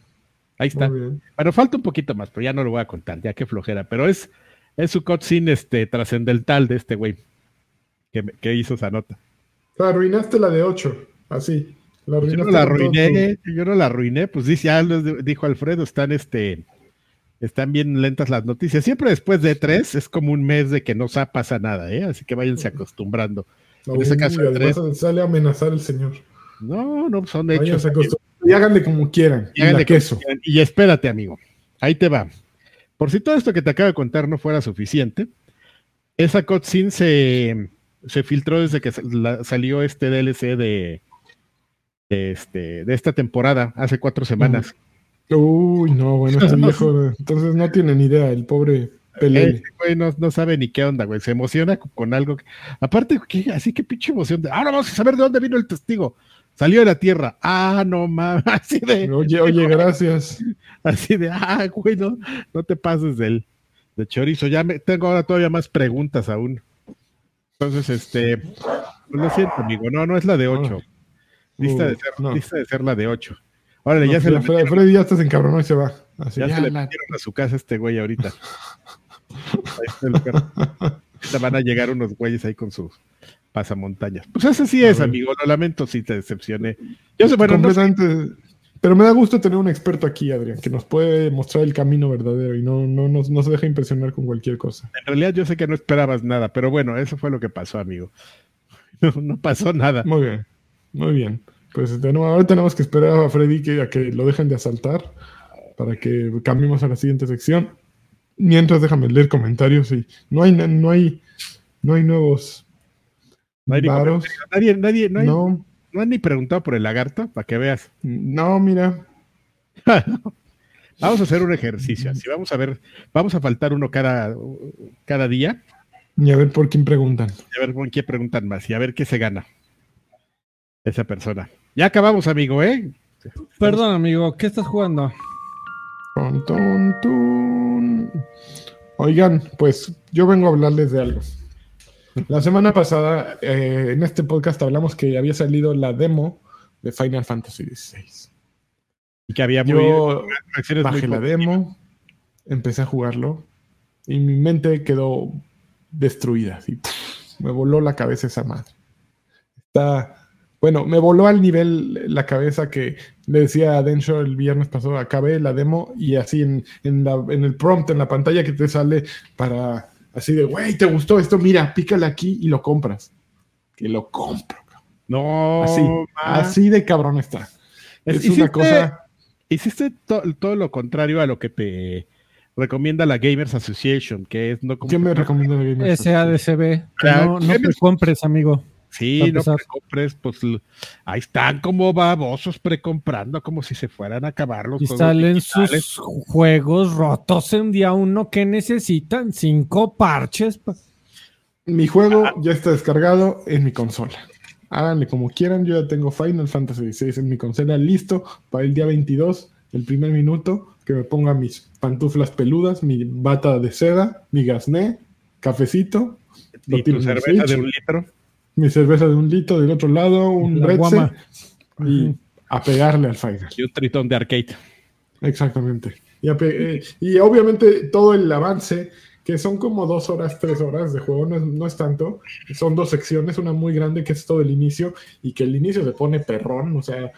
Ahí está. Bueno, falta un poquito más, pero ya no lo voy a contar, ya que flojera. Pero es, es su cutscene este, trascendental de este güey que, hizo esa nota. arruinaste la de 8, así. yo no la arruiné, yo no la arruiné, pues dice, ya dijo Alfredo, están este están bien lentas las noticias. Siempre después de tres es como un mes de que no pasa nada, ¿eh? Así que váyanse acostumbrando. en ese caso, tres, sale a amenazar el señor. No, no, son hechos. Y háganle como quieran. Y, háganle queso. y espérate, amigo. Ahí te va. Por si todo esto que te acabo de contar no fuera suficiente, esa cutscene se, se filtró desde que salió este DLC de, este, de esta temporada, hace cuatro semanas. Uy, no, bueno, este *laughs* viejo, entonces no tiene ni idea, el pobre Pelé. güey no, sabe ni qué onda, güey. Se emociona con algo. Aparte, así que pinche emoción. De, ahora vamos a saber de dónde vino el testigo. Salió de la tierra. Ah, no mames. *laughs* Así de. Oye, oye, *laughs* gracias. Así de, ah, güey, no, te pases del, de chorizo. Ya me, tengo ahora todavía más preguntas aún. Entonces, este. Pues lo siento, amigo. No, no es la de 8. Lista, de ser, lista de ser la de 8. Órale, ya se le Freddy, Freddy ya estás encabronó y se va. Así, ya, se le metieron a su casa este güey ahorita. *laughs* Ahí está el perro. Ahorita van a llegar unos güeyes ahí con sus pasamontañas. Pues ese sí es, amigo. Lo lamento si te decepcioné. Yo sé, bueno, Pero me da gusto tener un experto aquí, Adrián, que nos puede mostrar el camino verdadero y no, no, no, no se deja impresionar con cualquier cosa. En realidad yo sé que no esperabas nada, pero bueno, eso fue lo que pasó, amigo. *laughs* No, pasó nada. Muy bien, muy bien. Pues ahora tenemos que esperar a Freddy que, a que lo dejen de asaltar para que cambiemos a la siguiente sección. Mientras déjame leer comentarios y no hay, no hay, no hay nuevos nadie, nadie, no, hay, no. han ni preguntado por el lagarto, para que veas. No, mira. *laughs* vamos a hacer un ejercicio, así vamos a ver, vamos a faltar uno cada, cada día. Y a ver por quién preguntan. Y a ver por quién preguntan más y a ver qué se gana esa persona. Ya acabamos, amigo, ¿eh? Perdón, amigo, ¿qué estás jugando? Oigan, pues yo vengo a hablarles de algo. La semana pasada, eh, en este podcast hablamos que había salido la demo de Final Fantasy XVI. Y que había yo bajé la demo, empecé a jugarlo y mi mente quedó destruida. me voló la cabeza esa madre. Está bueno, me voló al nivel la cabeza que le decía a Densho el viernes pasado, acabé la demo y así en, el prompt, en la pantalla que te sale para así de, güey, ¿te gustó esto? Mira, pícale aquí y lo compras. Que lo compro. No. Así, así de cabrón está. Es, una cosa... Hiciste todo lo contrario a lo que te recomienda la Gamers Association, que es no ¿Qué me recomienda la Gamers SADCB. no, no te compres, amigo. Sí, no compres, pues ahí están como babosos precomprando como si se fueran a acabar los y salen sus juegos rotos en día uno que necesitan cinco parches. Mi juego ya está descargado en mi consola. Háganle como quieran, yo ya tengo Final Fantasy VI en mi consola listo para el día 22, el primer minuto, que me ponga mis pantuflas peludas, mi bata de seda, mi gasné, cafecito. ¿Y tu cerveza de un litro? Mi cerveza de un litro del otro lado, un bretzel y a pegarle al Final. Y un tritón de arcade. Exactamente. Y, eh, y obviamente todo el avance que son como dos horas, tres horas de juego, no es, tanto. Son dos secciones, una muy grande que es todo el inicio y que el inicio se pone perrón, o sea,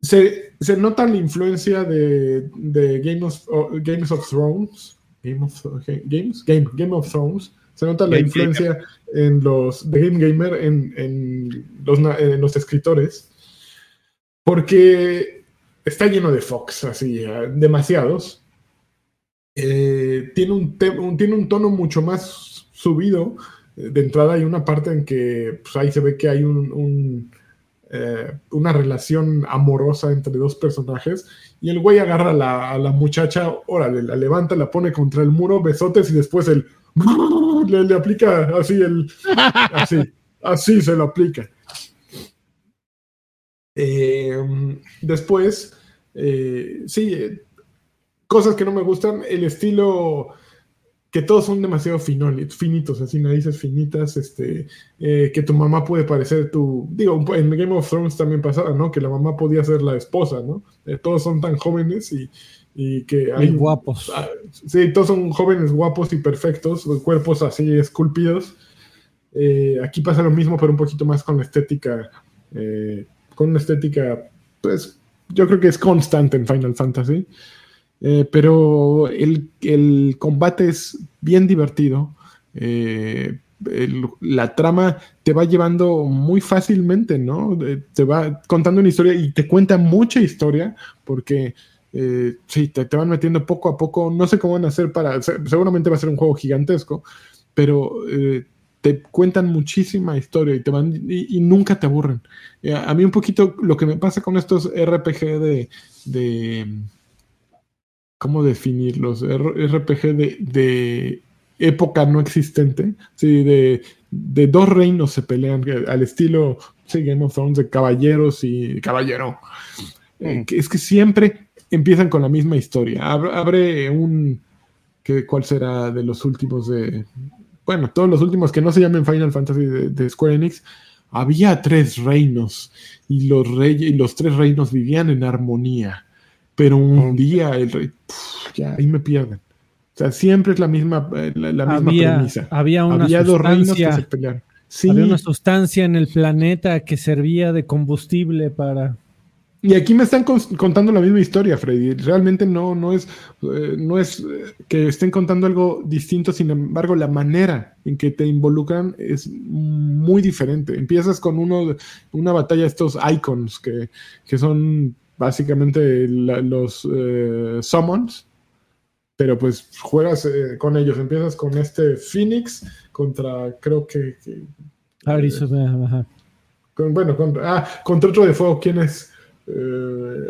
se, nota la influencia de, de Game of, Games of Thrones, Game of, Games, Game, Game of Thrones, se nota la influencia en los de Game Gamer en, en, los, en los escritores, porque está lleno de Fox, así, demasiados eh, tiene, un tiene un tono mucho más subido. De entrada hay una parte en que pues, ahí se ve que hay un, eh, una relación amorosa entre dos personajes y el güey agarra a la, muchacha, órale, la levanta, la pone contra el muro, besotes y después el *laughs* le, aplica así el así, así se lo aplica. Eh, después, sí, cosas que no me gustan, el estilo que todos son demasiado finitos, así narices finitas, este, eh, que tu mamá puede parecer tu, digo, en Game of Thrones también pasaba, ¿no? Que la mamá podía ser la esposa, ¿no? Eh, todos son tan jóvenes y, que hay... guapos. Ah, sí, todos son jóvenes guapos y perfectos, cuerpos así esculpidos. Eh, aquí pasa lo mismo, pero un poquito más con la estética, con una estética, pues, yo creo que es constante en Final Fantasy. Eh, pero el, combate es bien divertido. Eh, la trama te va llevando muy fácilmente, ¿no? te va contando una historia y te cuenta mucha historia porque eh, sí, te, van metiendo poco a poco. No sé cómo van a hacer para. Seguramente va a ser un juego gigantesco, pero te cuentan muchísima historia y te van y, nunca te aburren. a mí un poquito lo que me pasa con estos RPG de ¿cómo definirlos? RPG de, época no existente, sí, de, dos reinos se pelean al estilo Game of Thrones de caballeros y caballero. Eh, mm. es que siempre empiezan con la misma historia. Abre, un... Que, ¿Cuál será de los últimos de... Bueno, todos los últimos que no se llamen Final Fantasy de, de Square Enix, había tres reinos y los, reyes, y los tres reinos vivían en armonía pero un día el rey, ya ahí me pierden. O sea, siempre es la misma, eh, la, misma premisa. Había una sustancia, Había una sustancia en el planeta que servía de combustible para. Y aquí me están contando la misma historia, Freddy. Realmente no, no, es, eh, no es eh, que estén contando algo distinto, sin embargo, la manera en que te involucran es muy diferente. Empiezas con uno, una batalla de estos icons que, que son básicamente los eh, summons, pero pues juegas eh, con ellos, empiezas con este Phoenix contra, creo que... Arizona, bueno, contra, ah, contra otro de fuego, ¿quién es? Eh,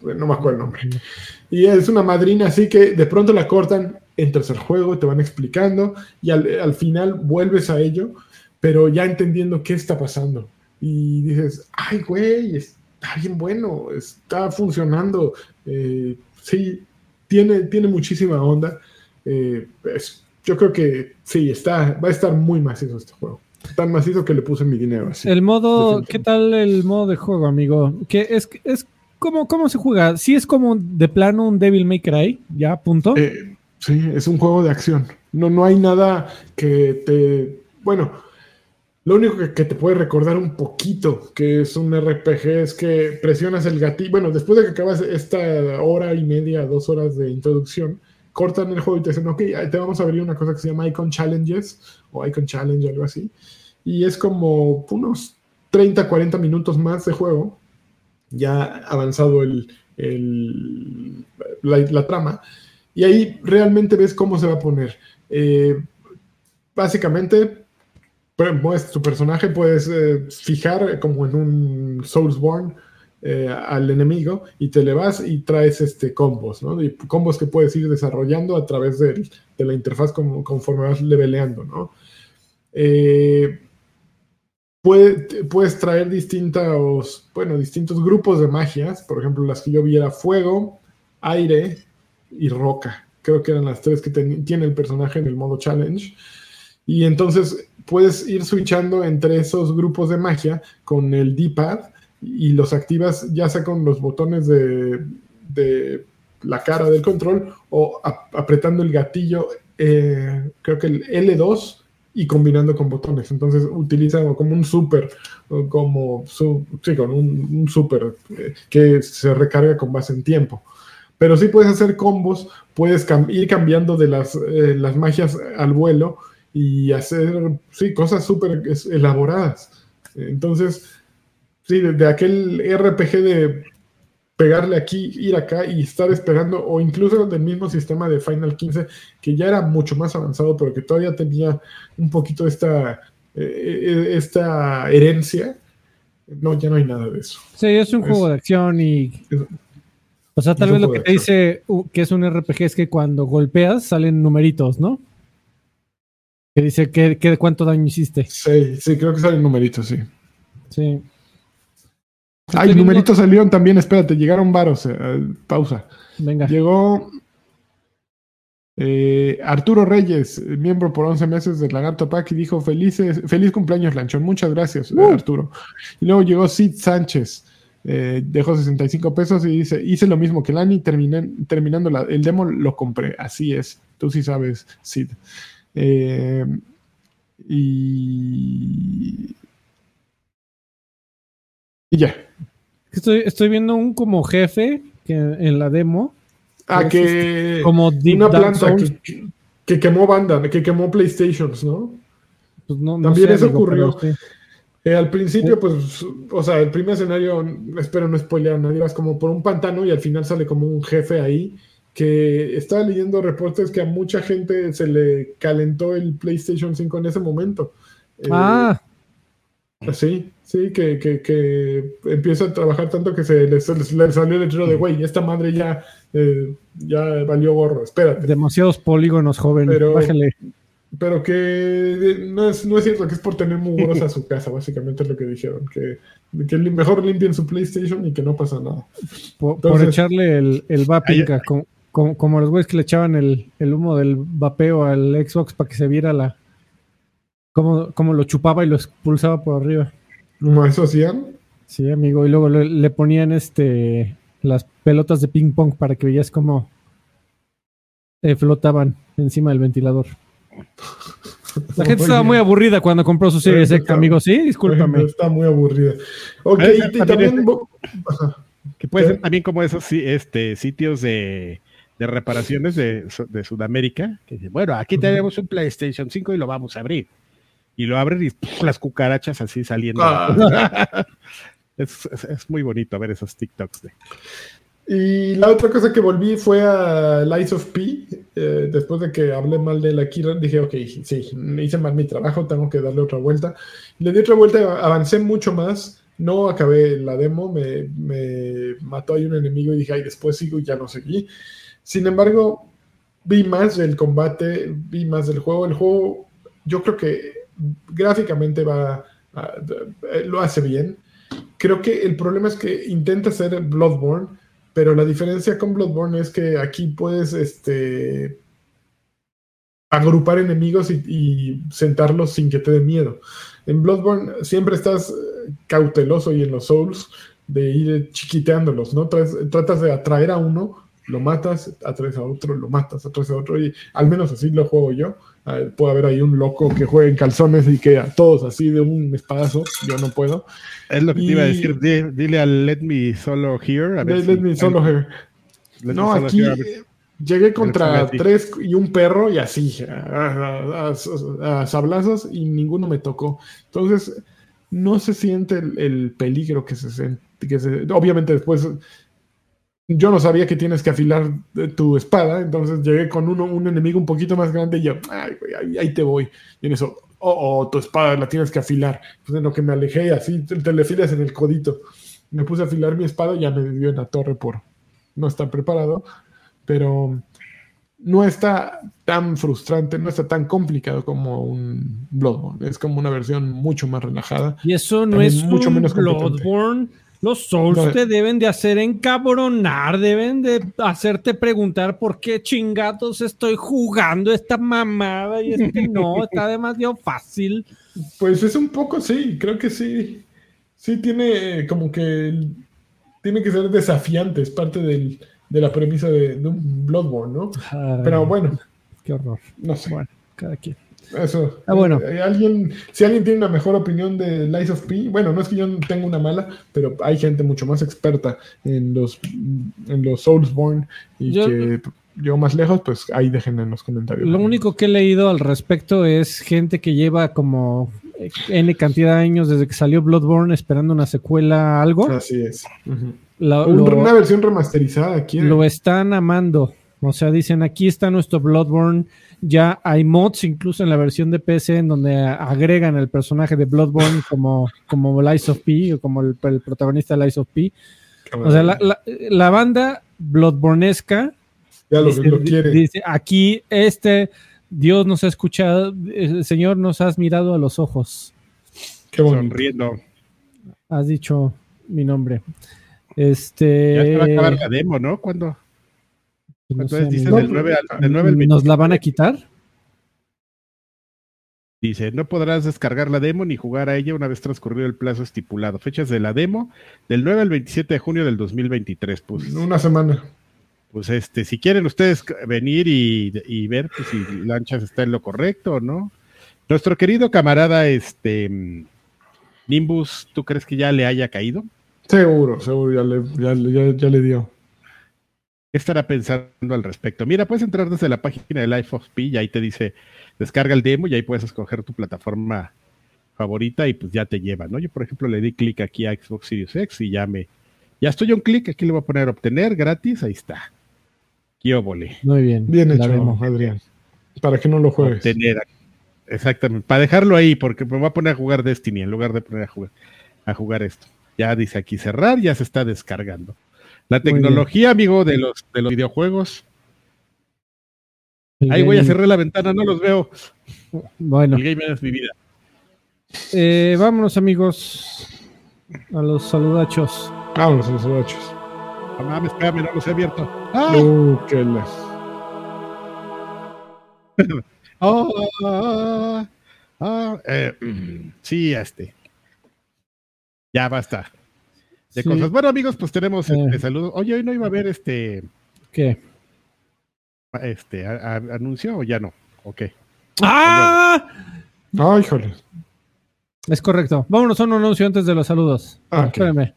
no me acuerdo el nombre. Y es una madrina así que de pronto la cortan, entras al juego, te van explicando y al, al final vuelves a ello, pero ya entendiendo qué está pasando. Y dices, ay, güey, está bien bueno, está funcionando. Eh, sí, tiene, tiene muchísima onda. Eh, yo creo que sí, está, va a estar muy macizo este juego. Tan macizo que le puse mi dinero. el modo, ¿qué tal el modo de juego, amigo? ¿Qué es, es ¿cómo, ¿Cómo se juega? ¿Sí es como de plano un Devil May Cry? ¿Ya? ¿Punto? Eh, sí, es un juego de acción. No, no hay nada que te... Bueno, lo único que, te puede recordar un poquito que es un RPG es que presionas el gatillo. Bueno, después de que acabas esta hora y media, dos horas de introducción, cortan el juego y te dicen, ok, te vamos a abrir una cosa que se llama Icon Challenges o Icon Challenge, algo así. Y es como unos 30, 40 minutos más de juego, ya avanzado el, la, trama. Y ahí realmente ves cómo se va a poner. Eh, básicamente pues, tu personaje puedes eh, fijar como en un Soulsborne eh, al enemigo y te le vas y traes este combos, ¿no? Combos que puedes ir desarrollando a través de, la interfaz conforme vas leveleando, ¿no? Eh, puedes traer distintos, bueno, distintos grupos de magias, por ejemplo, las que yo vi era fuego, aire y roca. Creo que eran las tres que tiene el personaje en el modo challenge. Y entonces puedes ir switchando entre esos grupos de magia con el D-pad y los activas ya sea con los botones de, la cara del control o apretando el gatillo, eh, creo que el L2 y combinando con botones. Entonces utiliza como un super, como sí, con un, super eh, que se recarga con base en tiempo. Pero sí puedes hacer combos, puedes ir cambiando de las, eh, las magias al vuelo y hacer sí, cosas súper elaboradas. Entonces, Sí, de, aquel RPG de pegarle aquí, ir acá y estar esperando, o incluso del mismo sistema de Final 15, que ya era mucho más avanzado, pero que todavía tenía un poquito esta, eh, eh, esta herencia. No, ya no hay nada de eso. Sí, es un juego de acción y. o sea, tal vez lo que te dice que es un RPG es que cuando golpeas salen numeritos, ¿no? Que dice que, que cuánto daño hiciste. Sí, sí, creo que salen numeritos, sí. Sí. Ay, numeritos salieron también, espérate, llegaron varos. Eh, pausa. Venga. Llegó eh, Arturo Reyes, miembro por 11 meses del Lagarto Pack, y dijo: Felices, Feliz cumpleaños, Lanchón. Muchas gracias, eh, uh. Arturo. Y luego llegó Sid Sánchez, dejó 65 pesos y dice: Hice lo mismo que Lani, terminé, terminando el demo, lo compré. Así es, tú sí sabes, Sid. y y ya. Estoy, estoy viendo un como jefe que en la demo. Ah, que. Este, como una planta que, quemó banda, que quemó PlayStations, ¿no? Pues no, También eso ocurrió. Eh, al principio, pues, o sea, el primer escenario, espero no spoilear a nadie, vas como por un pantano y al final sale como un jefe ahí que estaba leyendo reportes que a mucha gente se le calentó el PlayStation 5 en ese momento. Eh, ah. Sí, sí, que, que, empieza a trabajar tanto que se le, salió el letrero de, güey, esta madre ya, eh, ya valió gorro, espérate. Demasiados polígonos, joven, pero, Pero que no es, no es cierto, que es por tener mugrosa su casa, básicamente es lo que dijeron, que, que mejor limpien su PlayStation y que no pasa nada. Por, echarle el, el vaping, como, como, los güeyes que le echaban el, el humo del vapeo al Xbox para que se viera la, como, lo chupaba y lo expulsaba por arriba. ¿Cómo eso hacían? Sí, amigo. Y luego le, ponían este las pelotas de ping pong para que veías cómo eh, flotaban encima del ventilador. La gente estaba muy aburrida cuando compró su serie X, amigo. Sí, discúlpame. Está muy aburrida. Ok, y también. Que puede ser también como esos este, sitios de, reparaciones de, Sudamérica. Que dicen, bueno, aquí tenemos un PlayStation 5 y lo vamos a abrir y lo abren y las cucarachas así saliendo. Ah. *laughs* es, muy bonito ver esos TikToks. Y la otra cosa que volví fue a Lies of P. Eh, después de que hablé mal de la Kira, dije, ok, sí, hice mal mi trabajo, tengo que darle otra vuelta. Le di otra vuelta, avancé mucho más. No acabé la demo, me, me mató ahí un enemigo y dije, ay, después sigo y ya no seguí. Sin embargo, vi más del combate, vi más del juego. El juego, yo creo que gráficamente va, eh, lo hace bien. Creo que el problema es que intenta ser Bloodborne, pero la diferencia con Bloodborne es que aquí puedes este, agrupar enemigos y, sentarlos sin que te dé miedo. En Bloodborne siempre estás eh, cauteloso y en los Souls de ir chiquiteándolos, ¿no? tratas de atraer a uno, lo matas, atraes a otro, lo matas, atraes a otro, y al menos así lo juego yo puede haber ahí un loco que juegue en calzones y que a todos así de un espadazo, yo no puedo. Es lo que te iba a decir, dile al Let Me Solo Here. let, Me Solo Here. no, aquí llegué contra tres y un perro y así, a, sablazos y ninguno me tocó. Entonces, no se siente el, peligro que se, que se... Obviamente después yo no sabía que tienes que afilar tu espada, entonces llegué con uno, un enemigo un poquito más grande y yo, ay, ahí, te voy. Y en eso, oh, tu espada la tienes que afilar. Pues en lo que me alejé, así te le afilas en el codito. Me puse a afilar mi espada y ya me dio en la torre por no estar preparado. Pero no está tan frustrante, no está tan complicado como un Bloodborne. Es como una versión mucho más relajada. Y eso no es mucho un menos Bloodborne. Los Souls te deben de hacer encabronar, deben de hacerte preguntar por qué chingados estoy jugando esta mamada y es que no, *laughs* está demasiado fácil. Pues es un poco, sí, creo que sí. Sí tiene como que tiene que ser desafiante, es parte del, de la premisa de, un Bloodborne, ¿no? Pero bueno. Qué horror. No sé. Bueno, cada quien. Eso. Ah, bueno. Eh, alguien, si alguien tiene una mejor opinión de Lies of P, bueno, no es que yo tenga una mala, pero hay gente mucho más experta en los, en los Soulsborne y que yo más lejos, pues ahí dejen en los comentarios. Lo único que he leído al respecto es gente que lleva como N cantidad de años desde que salió Bloodborne esperando una secuela, algo. Así es una versión remasterizada aquí. Lo están amando. O sea, dicen, aquí está nuestro Bloodborne. Ya hay mods incluso en la versión de PC en donde agregan el personaje de Bloodborne como, como Lies of P o como el, protagonista de Lies of P. O sea, la, banda Bloodbornesca ya lo, dice, quiere. dice, aquí este Dios nos ha escuchado, el Señor nos has mirado a los ojos. Qué Sonriendo. Has dicho mi nombre. Este. Ya se va a acabar la demo, ¿no? ¿Cuándo? Entonces dice del 9 al, 9 al ¿Nos la van a quitar? Dice, no podrás descargar la demo ni jugar a ella una vez transcurrido el plazo estipulado. Fechas de la demo del 9 al 27 de junio del 2023. Pues, una semana. Pues este, si quieren ustedes venir y, y ver pues, si Lanchas está en lo correcto o no. Nuestro querido camarada, este Nimbus, ¿tú crees que ya le haya caído? Seguro, seguro, ya le, ya, le dio. ¿Qué estará pensando al respecto? Mira, puedes entrar desde la página de Life of P y ahí te dice descarga el demo y ahí puedes escoger tu plataforma favorita y pues ya te lleva, ¿no? Yo, por ejemplo, le di clic aquí a Xbox Series X y ya me. Ya estoy un clic, aquí le voy a poner obtener gratis, ahí está. Kiobole. Muy bien. Bien hecho, Adrián. Para que no lo juegues. Obtener. Exactamente. Para dejarlo ahí, porque me voy a poner a jugar Destiny en lugar de poner a jugar, a jugar esto. Ya dice aquí cerrar, ya se está descargando. La tecnología, amigo, de los, de los videojuegos. Ahí voy a cerrar la ventana, no los veo. Bueno. El gamer es mi vida. Eh, vámonos, amigos, a los saludachos. Vámonos a los saludachos. No mames, espérame, no los he abierto. ¡Ah! Uh, qué oh, ah, ah, eh, mm, *clears throat* sí, este. Ya basta. De cosas. Bueno, amigos, pues tenemos el, eh. saludo. Oye, hoy no iba a haber este. ¿Qué? Este, anuncio o ya no. Ok. ¡Ah! Ay, híjole. Es correcto. Vámonos a un anuncio antes de los saludos. Ah, Espérame.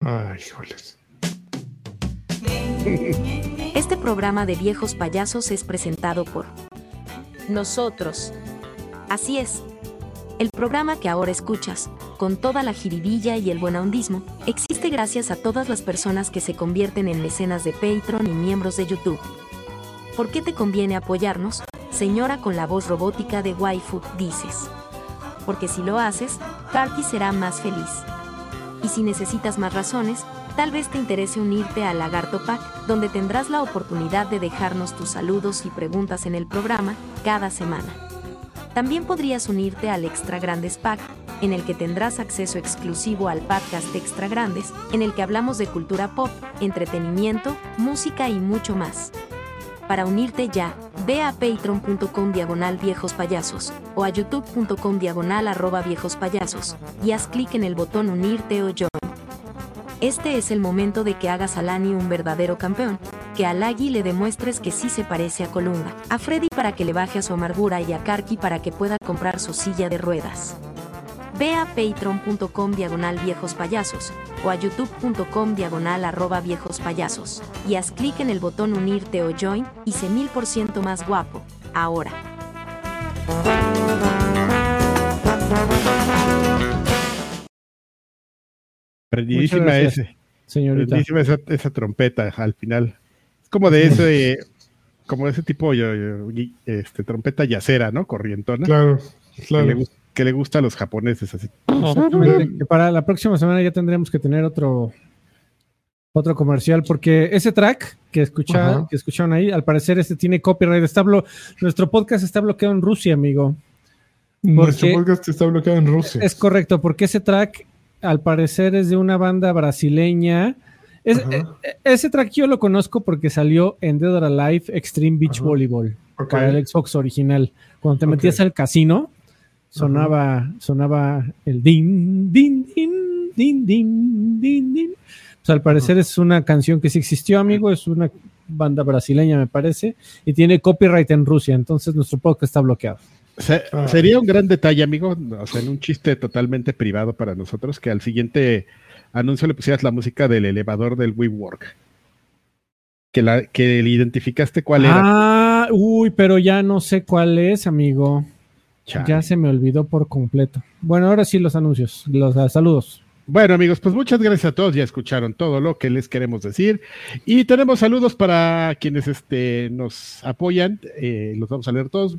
Ay, híjoles. Este programa de viejos payasos es presentado por nosotros. Así es el programa que ahora escuchas, con toda la jiribilla y el buenahondismo, existe gracias a todas las personas que se convierten en mecenas de Patreon y miembros de YouTube. ¿Por qué te conviene apoyarnos? Señora con la voz robótica de Waifu, dices. Porque si lo haces, Karki será más feliz. Y si necesitas más razones, tal vez te interese unirte al Lagarto Pack, donde tendrás la oportunidad de dejarnos tus saludos y preguntas en el programa cada semana. También podrías unirte al Extra Grandes Pack, en el que tendrás acceso exclusivo al podcast Extra Grandes, en el que hablamos de cultura pop, entretenimiento, música y mucho más. Para unirte ya, ve a patreon.com diagonal viejos payasos o a youtube.com diagonal arroba viejos payasos y haz clic en el botón unirte o join. Este es el momento de que hagas a Lani un verdadero campeón, que a Lagi le demuestres que sí se parece a Colunga, a Freddy para que le baje a su amargura y a Karki para que pueda comprar su silla de ruedas. Ve a patreon.com diagonal viejos payasos o a youtube.com diagonal arroba viejos payasos y haz clic en el botón unirte o join y sé mil por ciento más guapo. Ahora. Prendidísima ese. Señorita. esa, esa, trompeta al final. Como de ese, *laughs* como de ese tipo, este, trompeta yacera, ¿no? Corrientona. Claro. que, le, gusta a los japoneses. Así. para la próxima semana ya tendremos que tener otro otro comercial, porque ese track que, escucha, que escucharon ahí, al parecer este tiene copyright. Está nuestro podcast está bloqueado en Rusia, amigo. Nuestro podcast está bloqueado en Rusia. Es correcto, porque ese track al parecer es de una banda brasileña. E, e, ese track yo lo conozco porque salió en Dead or Alive Extreme Beach Volleyball para el Xbox original. Cuando te metías al casino, sonaba, sonaba el din, din, din, din, din, din, din. Pues al parecer es una canción que sí existió, amigo, es una banda brasileña, me parece, y tiene copyright en Rusia, entonces nuestro podcast está bloqueado. Ah. sería un gran detalle, amigo, o sea, en un chiste totalmente privado para nosotros, que al siguiente anuncio le pusieras la música del elevador del WeWork. Que, la, que le identificaste cuál era. Ah, uy, pero ya no sé cuál es, amigo. Ya se me olvidó por completo. Bueno, ahora sí los anuncios, los saludos. Bueno, amigos, pues muchas gracias a todos. Ya escucharon todo lo que les queremos decir. Y tenemos saludos para quienes este, nos apoyan. Eh, los vamos a leer todos.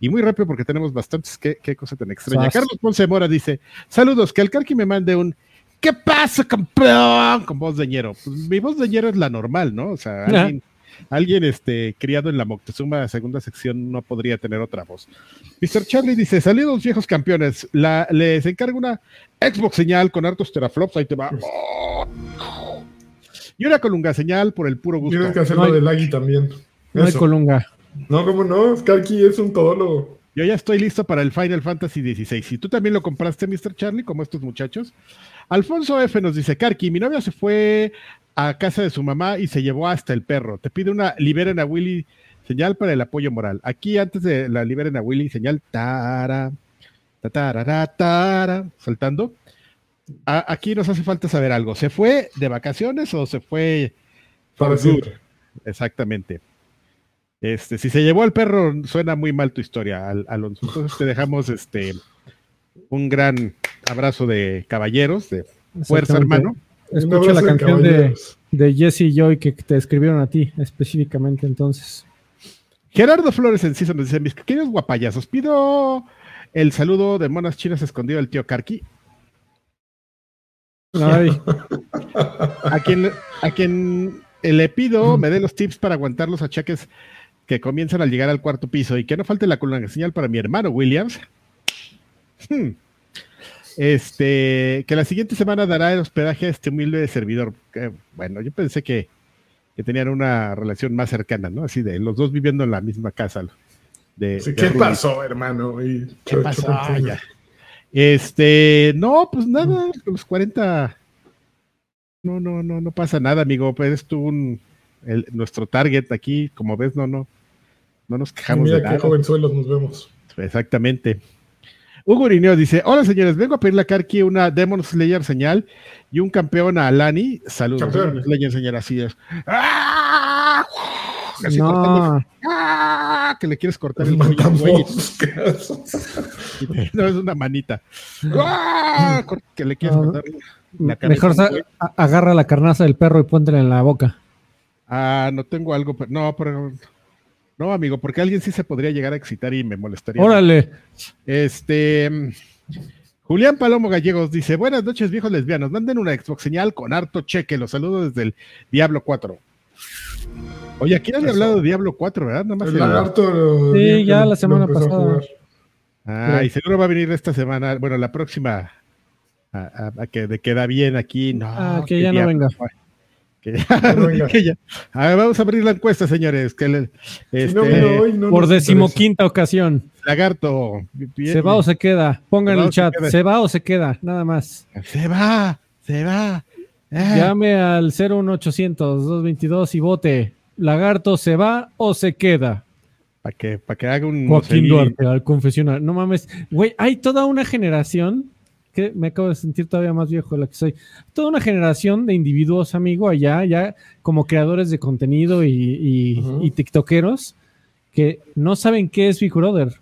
Y muy rápido porque tenemos bastantes. Qué, qué cosa tan extraña. Carlos Ponce Mora dice: Saludos, que el Carqui me mande un ¿Qué pasa, campeón? Con voz de ñero. Pues mi voz de ñero es la normal, ¿no? O sea, alguien, alguien este, criado en la Moctezuma segunda sección no podría tener otra voz. Mr. Charlie dice, saludos viejos campeones, la, les encargo una Xbox señal con hartos teraflops, ahí te va. Y una colunga señal por el puro gusto. Tienes que hacerlo de Lagui también. No hay colunga. No, ¿cómo no? Skarky es un todólogo. Yo ya estoy listo para el Final Fantasy XVI. Si tú también lo compraste, Mr. Charlie, como estos muchachos. Alfonso F. nos dice, Karki, mi novia se fue a casa de su mamá y se llevó hasta el perro. Te pide una liberen a Willy señal para el apoyo moral. Aquí antes de la liberen a Willy señal tara, tara, tara, saltando. aquí nos hace falta saber algo. ¿Se fue de vacaciones o se fue para siempre? Exactamente. Este, si se llevó al perro, suena muy mal tu historia, Alonso. Entonces te dejamos este un gran abrazo de caballeros, de fuerza, hermano. Escucha la canción de, de, Jesse y Joy que te escribieron a ti específicamente entonces. Gerardo Flores Enciso nos dice, mis queridos guapayazos, pido el saludo de monas chinas escondido del tío Karki. *laughs* a quien, a quien le pido me dé los tips para aguantar los achaques que comienzan al llegar al cuarto piso y que no falte la columna señal para mi hermano Williams. Hmm. Este, que la siguiente semana dará el hospedaje a este humilde servidor. bueno, yo pensé que, tenían una relación más cercana, ¿no? Así de los dos viviendo en la misma casa. De, ¿Qué pasó, hermano? ¿Qué pasó? Este, no, pues nada, los 40. No, no, no, no pasa nada, amigo. Pues tú un, nuestro target aquí, como ves, no, no, no nos quejamos Mira de nada. qué jovenzuelos nos vemos. Exactamente. Hugo Urineo dice: Hola señores, vengo a pedirle a Karki una Demon Slayer señal y un campeón a Alani. Saludos, Demon Slayer señal, así es. ¡Ah! no. ¡Ah! Que le quieres cortar el cuello, no es *laughs* una manita. ¡Ah! Que le quieres cortar la Mejor agarra la carnaza del perro y póntela en la boca. Ah, no tengo algo, no, pero no, amigo, porque alguien sí se podría llegar a excitar y me molestaría. Órale. Este. Julián Palomo Gallegos dice: Buenas noches, viejos lesbianos. Manden una Xbox señal con harto cheque. Los saludo desde el Diablo 4. Oye, aquí han hablado de Diablo 4, ¿verdad? Nada más el Sí, ya la semana pasada. Ah, y seguro va a venir esta semana, bueno, la próxima, a, que de queda bien aquí. No, ah, que ya no venga. *laughs* A ver, vamos a abrir la encuesta, señores. Que este, por decimoquinta ocasión. Lagarto. ¿Se va o se queda? Pongan en el chat. Se, va o se queda? Nada más. Se va, se va. Ah. Llame al 01800 222 y vote. Lagarto, ¿se va o se queda? Para que, para que haga un. Joaquín Duarte, al confesionar. No mames. Güey, hay toda una generación me acabo de sentir todavía más viejo de la que soy. Toda una generación de individuos, amigo, allá, ya como creadores de contenido y, tiktokeros que no saben qué es Big Brother.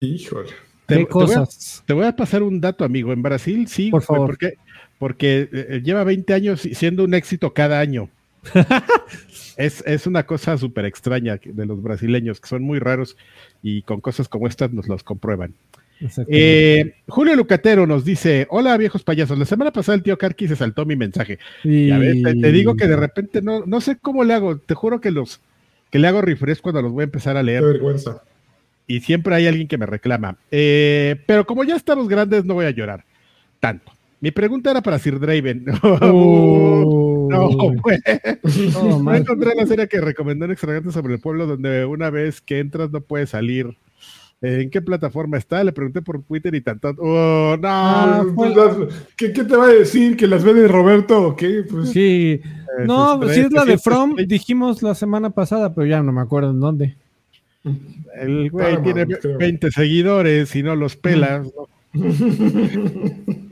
Híjole. ¿Qué cosas? Te voy, a, pasar un dato, amigo. En Brasil, sí. Por favor. Porque, porque eh, lleva 20 años siendo un éxito cada año. *laughs* es, es, una cosa súper extraña de los brasileños, que son muy raros y con cosas como estas nos los comprueban. Eh, Julio Lucatero nos dice: Hola viejos payasos. La semana pasada el tío Karki se saltó mi mensaje. Y... te, digo que de repente no, no sé cómo le hago. Te juro que los que le hago refresh cuando los voy a empezar a leer. Qué vergüenza. Y siempre hay alguien que me reclama. Eh, pero como ya estamos grandes, no voy a llorar tanto. Mi pregunta era para Sir Draven. *laughs* Oh. no, pues. No, *laughs* encontré la serie que recomendó en Extravagante sobre el pueblo, donde una vez que entras no puedes salir. ¿En qué plataforma está? Le pregunté por Twitter y tanto. ¡Oh, no! Ah, pues, ¿Qué, te va a decir? ¿Que las ve de Roberto o qué? Pues, sí. No, si es la de From, dijimos la semana pasada, pero ya no me acuerdo en dónde. El güey tiene 20 seguidores y no los pelas. *laughs*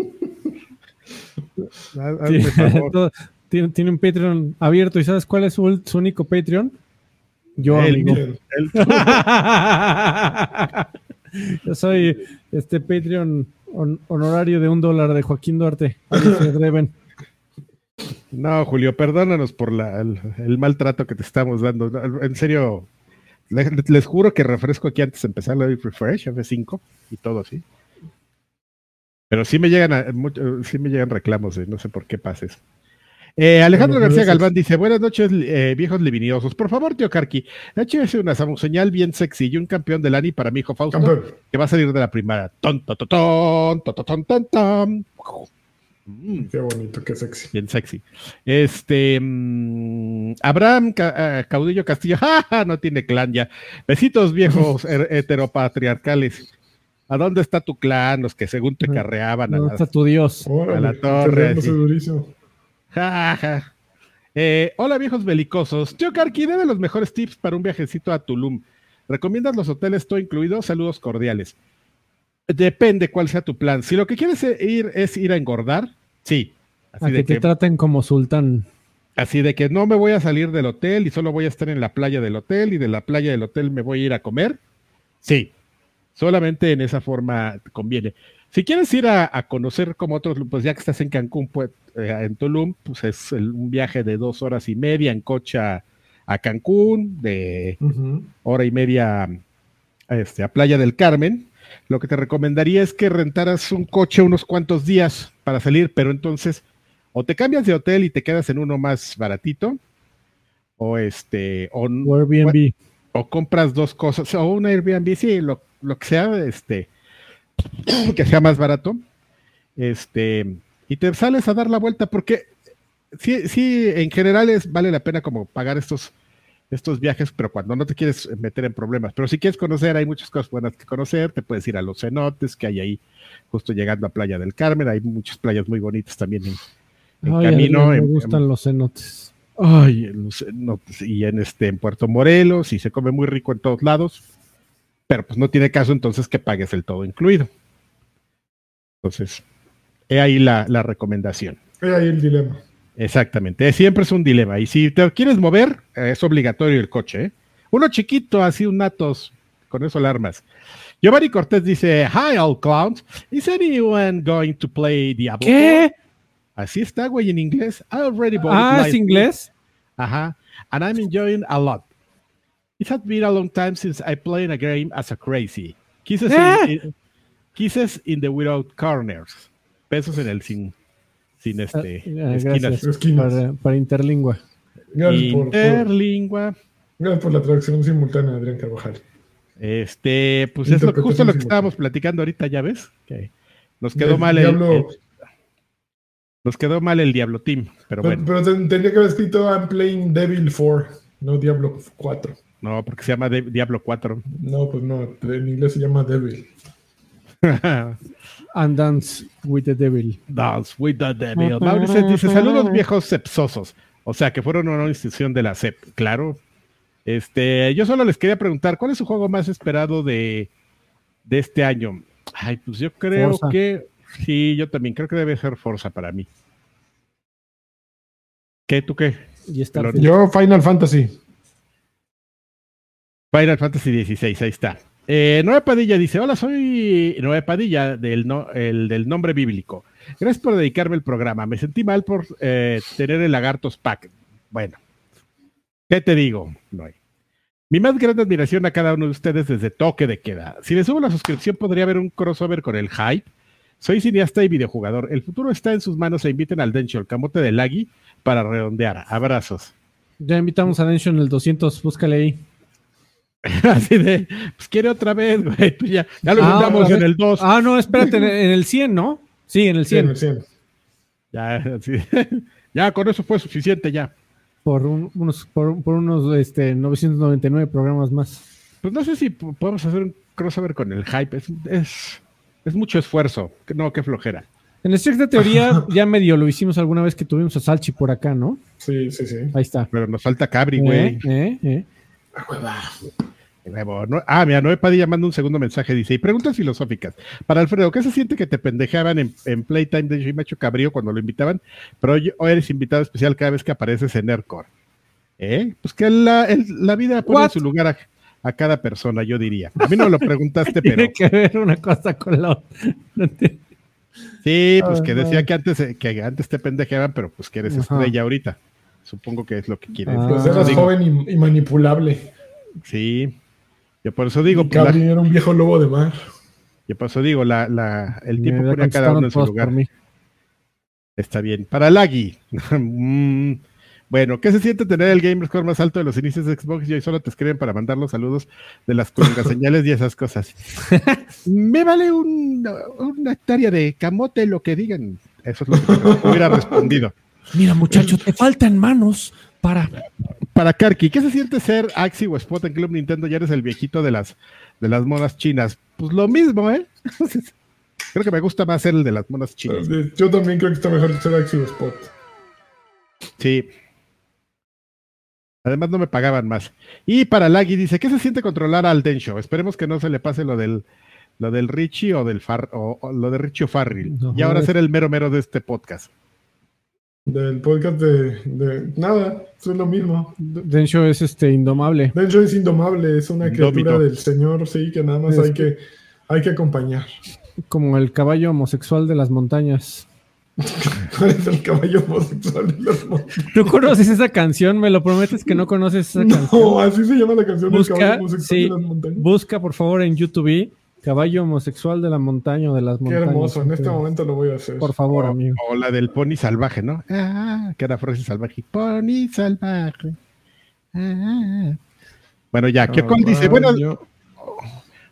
*laughs* tiene, un Patreon abierto y ¿sabes cuál es su, único Patreon? Yo, amigo. *laughs* Yo soy este Patreon honorario de un dólar de Joaquín Duarte. *laughs* No, Julio, perdónanos por el, maltrato que te estamos dando. En serio, les, juro que refresco aquí antes de empezar la refresh, F5 y todo así. Pero sí me llegan, sí me llegan reclamos, no sé por qué pases. Eh, Alejandro García Galván dice: Buenas noches, eh, viejos livinosos. Por favor, tío Karki, échese una señal bien sexy y un campeón del ANI para mi hijo Fausto, que va a salir de la primera. Ton, ton, ton, ton, ton, ton, ton. Mm. Qué bonito, qué sexy. Bien sexy. Este. Mm, Abraham eh, Caudillo Castillo, *laughs* no tiene clan ya. Besitos viejos *laughs* heteropatriarcales. ¿A dónde está tu clan? Los que según te carreaban. ¿Dónde está tu Dios? a la torre. Eh, hola viejos belicosos. Tío Karki, debe los mejores tips para un viajecito a Tulum. ¿Recomiendas los hoteles todo incluido? Saludos cordiales. Depende cuál sea tu plan. Si lo que quieres ir es ir a engordar, sí. Así de que, te traten como sultán. Así de que no me voy a salir del hotel y solo voy a estar en la playa del hotel y de la playa del hotel me voy a ir a comer. Sí, solamente en esa forma conviene. Si quieres ir a, conocer como otros, pues ya que estás en Cancún, pues, eh, en Tulum, pues es un viaje de dos horas y media en coche a, Cancún, de hora y media este, a Playa del Carmen lo que te recomendaría es que rentaras un coche unos cuantos días para salir, pero entonces o te cambias de hotel y te quedas en uno más baratito, o este, o, Airbnb. O, compras dos cosas, o un Airbnb, sí, lo, que sea, este, *coughs* que sea más barato, este, y te sales a dar la vuelta, porque sí, sí, en general es, vale la pena como pagar estos estos viajes, pero cuando no te quieres meter en problemas. Pero si quieres conocer, hay muchas cosas buenas que conocer. Te puedes ir a los cenotes que hay ahí, justo llegando a Playa del Carmen. Hay muchas playas muy bonitas también en, camino. Me gustan los cenotes. Ay, los cenotes. Y en este, en Puerto Morelos, y se come muy rico en todos lados. Pero pues no tiene caso entonces que pagues el todo incluido. Entonces, he ahí la, la recomendación. He ahí el dilema. Exactamente, siempre es un dilema. Y si te quieres mover, es obligatorio el coche. ¿eh? Uno chiquito, así un natos, con eso alarmas. Giovanni Cortés dice, Hi all clowns, is anyone going to play Diablo? ¿Qué? Así está, güey, en inglés. I already bought ah, ¿es inglés? Ajá. And I'm enjoying a lot. It has been a long time since I played a game as a crazy. Kisses, in, kisses in the without corners. Pesos en el sin sin este, ah, esquinas. Para, interlingua. interlingua. Gracias por la traducción simultánea, Adrián Carvajal. Este, pues es justo lo que estábamos platicando ahorita, ya ves. Que nos quedó mal el, nos quedó mal el Diablo Team, pero, bueno. Pero tendría que haber escrito I'm playing Devil 4, no Diablo 4. No, porque se llama Diablo 4. No, pues no, en inglés se llama Devil. *laughs* And Dance with the Devil. Dance with the Devil. Mauricio dice: Saludos viejos sepsosos. O sea, que fueron una institución de la CEP, claro. Este, yo solo les quería preguntar: ¿cuál es su juego más esperado de, de este año? Ay, pues yo creo que. Sí, yo también creo que debe ser Forza para mí. ¿Qué? ¿Tú qué? yo, Final Fantasy. Final Fantasy XVI, ahí está. Eh, Noé Padilla dice: Hola, soy Noé Padilla, del, el, del nombre bíblico. Gracias por dedicarme el programa. Me sentí mal por eh, tener el Lagartos Pack. Bueno, ¿Qué te digo? No hay. Mi más grande admiración a cada uno de ustedes desde toque de queda. Si le subo la suscripción, podría haber un crossover con el hype. Soy cineasta y videojugador. El futuro está en sus manos e inviten al Dencho, el camote de Lagui, para redondear. Abrazos. Ya invitamos a Dencho en el 200, búscale ahí. *laughs* Así de, pues quiere otra vez, güey. *laughs* Pues ya, ya lo Ah, invitamos a ver. en el 2. Ah, no, espérate, *laughs* en el 100, ¿no? Sí, en el 100. Sí, sí. Ya, así. ya, con eso fue suficiente ya. Por, un- unos, por, por unos este, 999 programas más. Pues no sé si podemos hacer un crossover con el hype. Es, es, es mucho esfuerzo. No, qué flojera. En estricta teoría, ya medio lo hicimos alguna vez que tuvimos a Salchi por acá, ¿no? Sí, sí, sí. Ahí está. Pero nos falta Cabri, güey. Eh, eh, eh. De nuevo, ¿no? Ah, mira, Noé Padilla manda un segundo mensaje, dice, y preguntas filosóficas. Para Alfredo, ¿qué se siente que te pendejaban en, en Playtime de Shimacho Cabrío cuando lo invitaban, pero hoy, hoy eres invitado especial cada vez que apareces en Aircore? ¿Eh? Pues que la, el- la vida pone en su lugar a, a cada persona, yo diría. A mí no lo *laughs* preguntaste, pero Tiene que ver una cosa con la otra. No entiendo. sí, pues que decía que antes, eh, que antes te pendejaban, pero pues que eres Ajá. estrella ahorita. Supongo que es lo que quieres. Ah. Pues eras digo, joven y, y manipulable. Sí. Yo por eso digo, pues, la- era un viejo lobo de mar. yo por eso digo, la, la, el tiempo Me pone a cada uno en su lugar. mí. Está bien. Para Lagui. *laughs* Mm, bueno, ¿qué se siente tener el gamer score más alto de los inicios de Xbox y hoy solo te escriben para mandar los saludos de las señales y esas cosas? *laughs* Me vale un- una hectárea de camote lo que digan. Eso es lo que hubiera respondido. Mira, muchacho, te faltan manos para. Para Karki, ¿qué se siente ser Axi o Spot en Club Nintendo? Ya eres el viejito de las, de las monas chinas. Pues lo mismo, ¿eh? *laughs* Creo que me gusta más ser el de las monas chinas. Yo también creo que está mejor ser Axio Spot. Sí. Además no me pagaban más. Y para Lagui dice, ¿qué se siente controlar al Densho? Esperemos que no se le pase lo del lo del Richie o del Far o, o lo de Richie o Farrell. No, y ahora ser el mero mero de este podcast. Del podcast de, de- Nada, eso es lo mismo. Densho es este indomable. Denjo es indomable, es una criatura del señor, sí, que nada más Es hay que- hay que acompañar. Como el caballo homosexual de las montañas. *laughs* Tú eres el caballo homosexual de las montañas. ¿No conoces esa canción? ¿Me lo prometes que no conoces esa canción? No, así se llama la canción del Busca, caballo homosexual sí, de las montañas. busca por favor en YouTube Caballo homosexual de la montaña o de las Qué montañas. hermoso, en este momento lo voy a hacer. Por favor, O- amigo. O la del pony salvaje, ¿no? Ah, que era frase salvaje. Pony salvaje. Ah. Bueno, ya, ¿qué cuál dice? Bueno,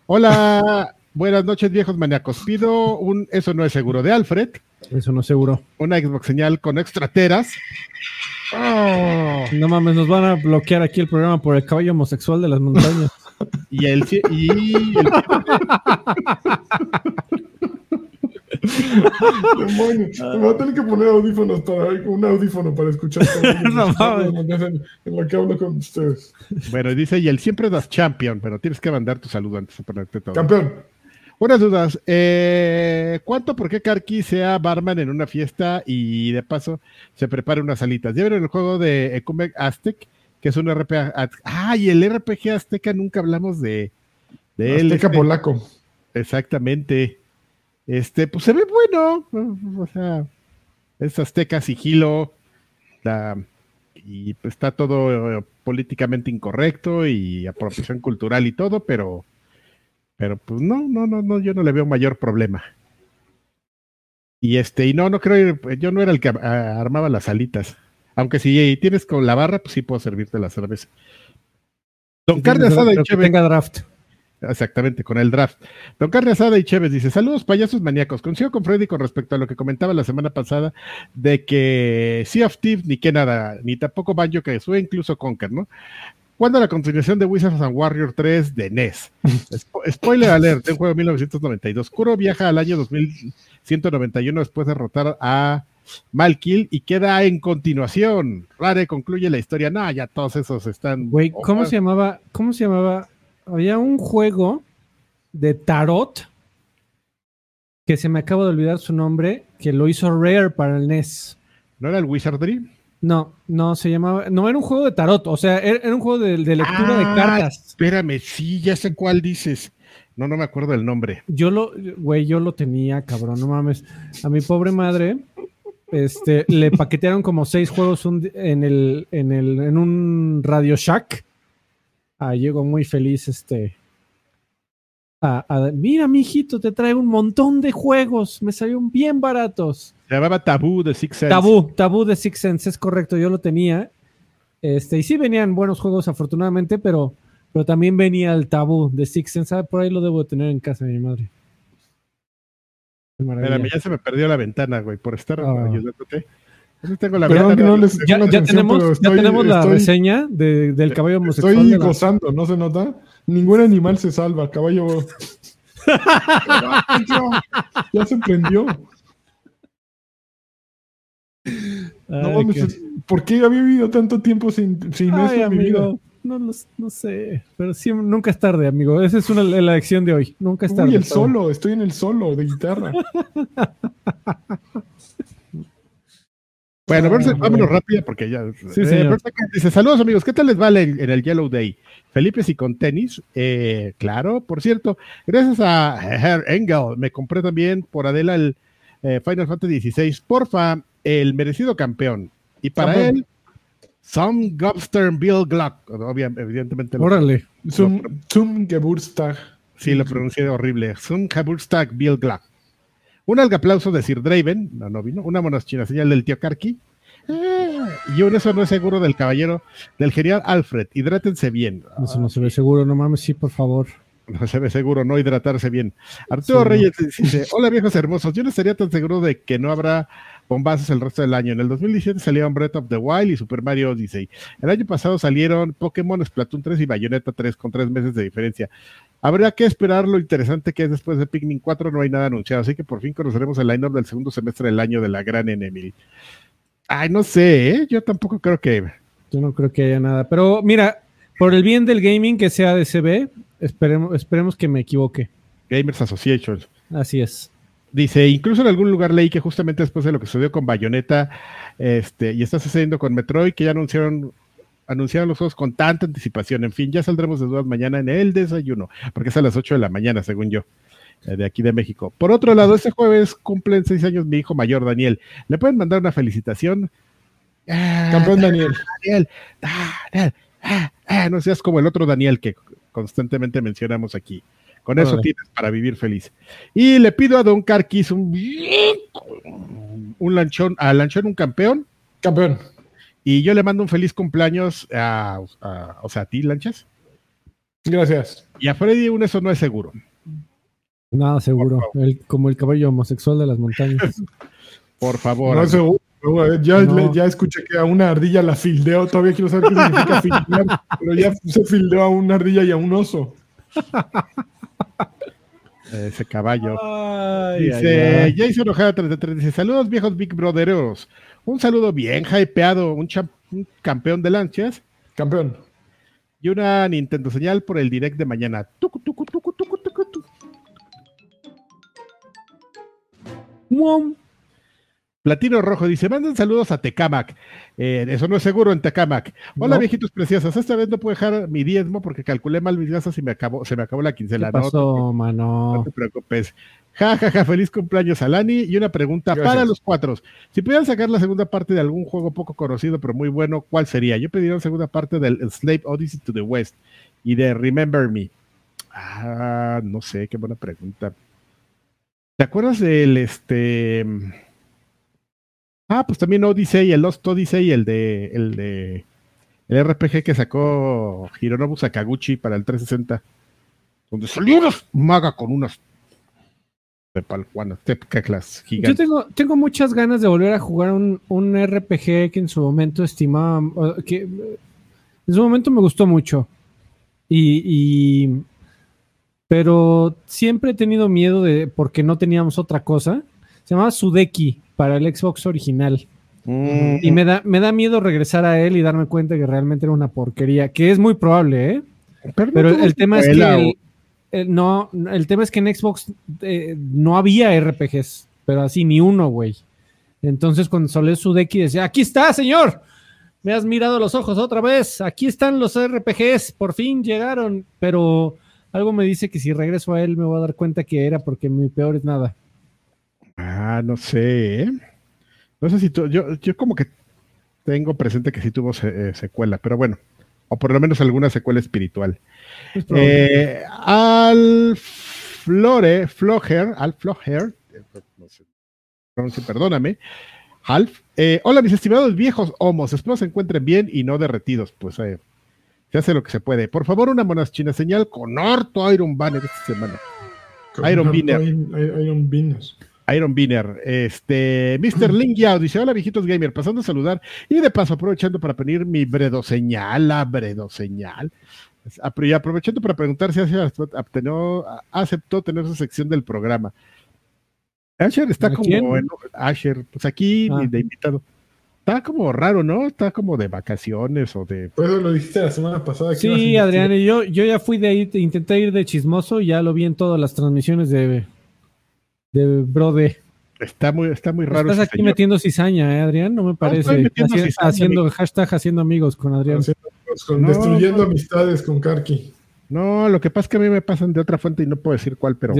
hola, buenas noches, viejos maníacos. Pido un Eso no es seguro de Alfred, Eso no es seguro. una Xbox señal con extrateras. Oh, No mames, nos van a bloquear aquí el programa por el caballo homosexual de las montañas. *laughs* y el, y el me voy a tener que poner audífonos para un audífono para escuchar *laughs* No en, en lo que hablo con ustedes. bueno, dice, y el siempre das champion, pero tienes que mandar tu saludo antes de ponerte todo. Campeón, Unas dudas. Eh, ¿Cuánto por qué Karki sea barman en una fiesta y de paso se prepare unas alitas? ¿Ya vieron el juego de Ekumek Aztec? Que es un RPG. Ah, y el RPG Azteca nunca hablamos de, de él. Azteca este- polaco. Exactamente. Este, pues se ve bueno. O sea, es Azteca sigilo. la- y pues, está todo eh, políticamente incorrecto y apropiación cultural y todo, pero. Pero pues no, no, no, no, yo no le veo mayor problema. Y este, y no, no creo, yo no era el que armaba las alitas. Aunque si tienes con la barra, pues sí puedo servirte la cerveza. Don Carne Asada y Cheve. tenga draft. Exactamente, con el draft. Don Carne Asada y Chévez dice: Saludos, payasos maníacos. Coincido con Freddy con respecto a lo que comentaba la semana pasada de que Sea of Thieves ni que nada, ni tampoco Banjo que sube, incluso Conker, ¿no? ¿Cuándo la continuación de Wizards and Warrior 3 de NES? *laughs* Spo- spoiler alert, de un juego de 1992. Kuro viaja al año 2191 después de derrotar a Malkill y queda en continuación. Rare concluye la historia. No, ya todos esos están. Güey, ¿cómo se llamaba? ¿Cómo se llamaba? Había un juego de tarot que se me acaba de olvidar su nombre, que lo hizo Rare para el NES. ¿No era el Wizardry? No, no, se llamaba. No, era un juego de tarot, o sea, era, era un juego de, de lectura de Ah, cartas. Espérame, sí, ya sé cuál dices. No, no me acuerdo el nombre. Yo lo, güey, yo lo tenía, cabrón, no mames. A mi pobre madre este, le paquetearon como seis juegos en, el, en, el, en un Radio Shack. Ah, llegó muy feliz este. Mira, mijito, te trae un montón de juegos. Me salieron bien baratos. Se llamaba Tabú de Six Sense. Tabú, Tabú de Six Sense, es correcto. Yo lo tenía. Este, y sí venían buenos juegos, afortunadamente, pero, pero también venía el Tabú de Six Sense. Ah, por ahí lo debo tener en casa de mi madre. Mira, ya se me perdió la ventana, güey, por estar ah. ayudándote. Tengo la ya, tenemos, ya tenemos la reseña del caballo homosexual. Estoy gozando, ¿no se nota? Ningún animal se salva, caballo. *laughs* ya se prendió. no, ¿Por qué había vivido tanto tiempo sin, sin eso en mi vida? No, no, sé, pero sí, nunca es tarde, amigo. Esa es una, la lección de hoy. Nunca es tarde. Uy, el solo, estoy en el solo de guitarra. *laughs* bueno, ah, vámonos rápido porque ya. Sí, eh, dice: Saludos, amigos. ¿Qué tal les vale en, el Yellow Day? Felipe, y con tenis. Eh, claro, por cierto, gracias a Herr Engel, me compré también por Adela el eh, Final Fantasy XVI. Porfa, el merecido campeón. Y para él, Some Gobstern Bill Gluck. Obviamente, evidentemente. Órale. Zum, Geburtstag. Sí, lo pronuncié horrible. Zum Geburtstag Bill Gluck. Un aplauso de Sir Draven. No, no vino. Una monoschina señal del tío Karki. Ah, y un eso no es seguro del caballero del genial Alfred. Hidrátense bien. Eso no se ve seguro, no mames, sí, por favor. No se ve seguro no hidratarse bien. Arturo Reyes dice: Hola viejos hermosos, yo no estaría tan seguro de que no habrá bombazos el resto del año. En el 2017 salieron Breath of the Wild y Super Mario Odyssey. El año pasado salieron Pokémon Splatoon 3 y Bayonetta 3 con tres meses de diferencia. Habrá que esperar lo interesante que es después de Pikmin 4, no hay nada anunciado, así que por fin conoceremos el line-up del segundo semestre del año de la gran Emily. Ay, no sé, ¿eh? yo tampoco creo que... Yo no creo que haya nada, pero mira, por el bien del gaming que sea de CB, esperemos, esperemos que me equivoque. Gamers Association. Así es. Dice, incluso en algún lugar leí que justamente después de lo que sucedió con Bayonetta, este, y está sucediendo con Metroid, que ya anunciaron, anunciaron los juegos con tanta anticipación. En fin, ya saldremos de dudas mañana en el desayuno, porque es a las 8 de la mañana, según yo, eh, de aquí de México. Por otro lado, este jueves cumplen seis años mi hijo mayor, Daniel. ¿Le pueden mandar una felicitación? Ah, Campeón Daniel. Daniel, Daniel ah, ah, no seas como el otro Daniel que constantemente mencionamos aquí. Con eso tienes para vivir feliz. Y le pido a Don Carquis un, un lanchón, a Lanchón un campeón. Campeón. Y yo le mando un feliz cumpleaños a, o sea, a ti, Lanchas. Gracias. Y a Freddy un eso no es seguro. Nada seguro. como el caballo homosexual de las montañas. *laughs* Por favor. No es seguro. Ya, ya, escuché que a una ardilla la fildeó. Todavía quiero saber qué significa *laughs* fildear. pero ya se fildeó a una ardilla y a un oso. *laughs* *laughs* Ese caballo. dice Jason Ojeda 33, dice, saludos viejos Big Brotheros. Un saludo bien hypeado, un, campeón de lanchas. Campeón. Y una Nintendo señal por el direct de mañana. Tucu, tucu, tucu, tucu, tucu, tucu. Platino Rojo dice, manden saludos a Tecamac. Eh, eso no es seguro en Tecamac. Hola, viejitos preciosos. Esta vez no puedo dejar mi diezmo porque calculé mal mis gastos y me acabó, se me acabó la quincena. ¿Qué pasó, mano? No te preocupes. Ja, ja, ja, feliz cumpleaños a Lani. Y una pregunta para los cuatro. Si pudieran sacar la segunda parte de algún juego poco conocido pero muy bueno, ¿cuál sería? Yo pediría la segunda parte del Slave Odyssey to the West y de Remember Me. Ah, no sé, qué buena pregunta. ¿Te acuerdas del este Ah, pues también Odyssey, el Lost Odyssey, el de, el de el RPG que sacó Hironobu Sakaguchi para el 360, donde salió una maga con unas teclas gigantes. Yo tengo, tengo muchas ganas de volver a jugar un, un RPG que en su momento estimaba, que en su momento me gustó mucho. Y, y, pero siempre he tenido miedo de, porque no teníamos otra cosa. Se llamaba Sudeki para el Xbox original. Mm. Y me da, me da miedo regresar a él y darme cuenta que realmente era una porquería, que es muy probable, ¿eh? Pero, el, tema es que no, el tema es que en Xbox eh, no había RPGs, pero así ni uno, güey. Entonces cuando solé su deck y decía, aquí está, señor, me has mirado los ojos otra vez, aquí están los RPGs, por fin llegaron, pero algo me dice que si regreso a él me voy a dar cuenta que era porque mi peor es nada. Ah, no sé. ¿eh? No sé si tú, yo, yo como que tengo presente que sí tuvo eh, secuela, pero bueno, o por lo menos alguna secuela espiritual. Eh, al Flore, Floher, al Floher, no sé, perdóname, Half. Eh, hola, mis estimados viejos homos, espero se encuentren bien y no derretidos. Pues se hace lo que se puede. Por favor, una monachina señal con harto Iron Banner esta semana. Iron Banner. Iron Banner. Iron Biner, este, Mr. Link Yao dice: Hola, viejitos gamer, pasando a saludar y de paso aprovechando para pedir mi bredo señal, la bredo señal. Y aprovechando para preguntar si aceptó tener su sección del programa. Asher está como Asher, pues aquí ah. de invitado. Está como raro, ¿no? Está como de vacaciones o de. Pues lo dijiste la semana pasada. Sí, Adrián, yo, yo ya fui de ahí, intenté ir de chismoso y ya lo vi en todas las transmisiones de, de Brode. Está muy, está muy raro. Estás aquí metiendo cizaña, ¿eh, Adrián? No me parece. haciendo hashtag haciendo amigos con Adrián. destruyendo amistades con Karki. No, lo que pasa es que a mí me pasan de otra fuente y no puedo decir cuál, pero.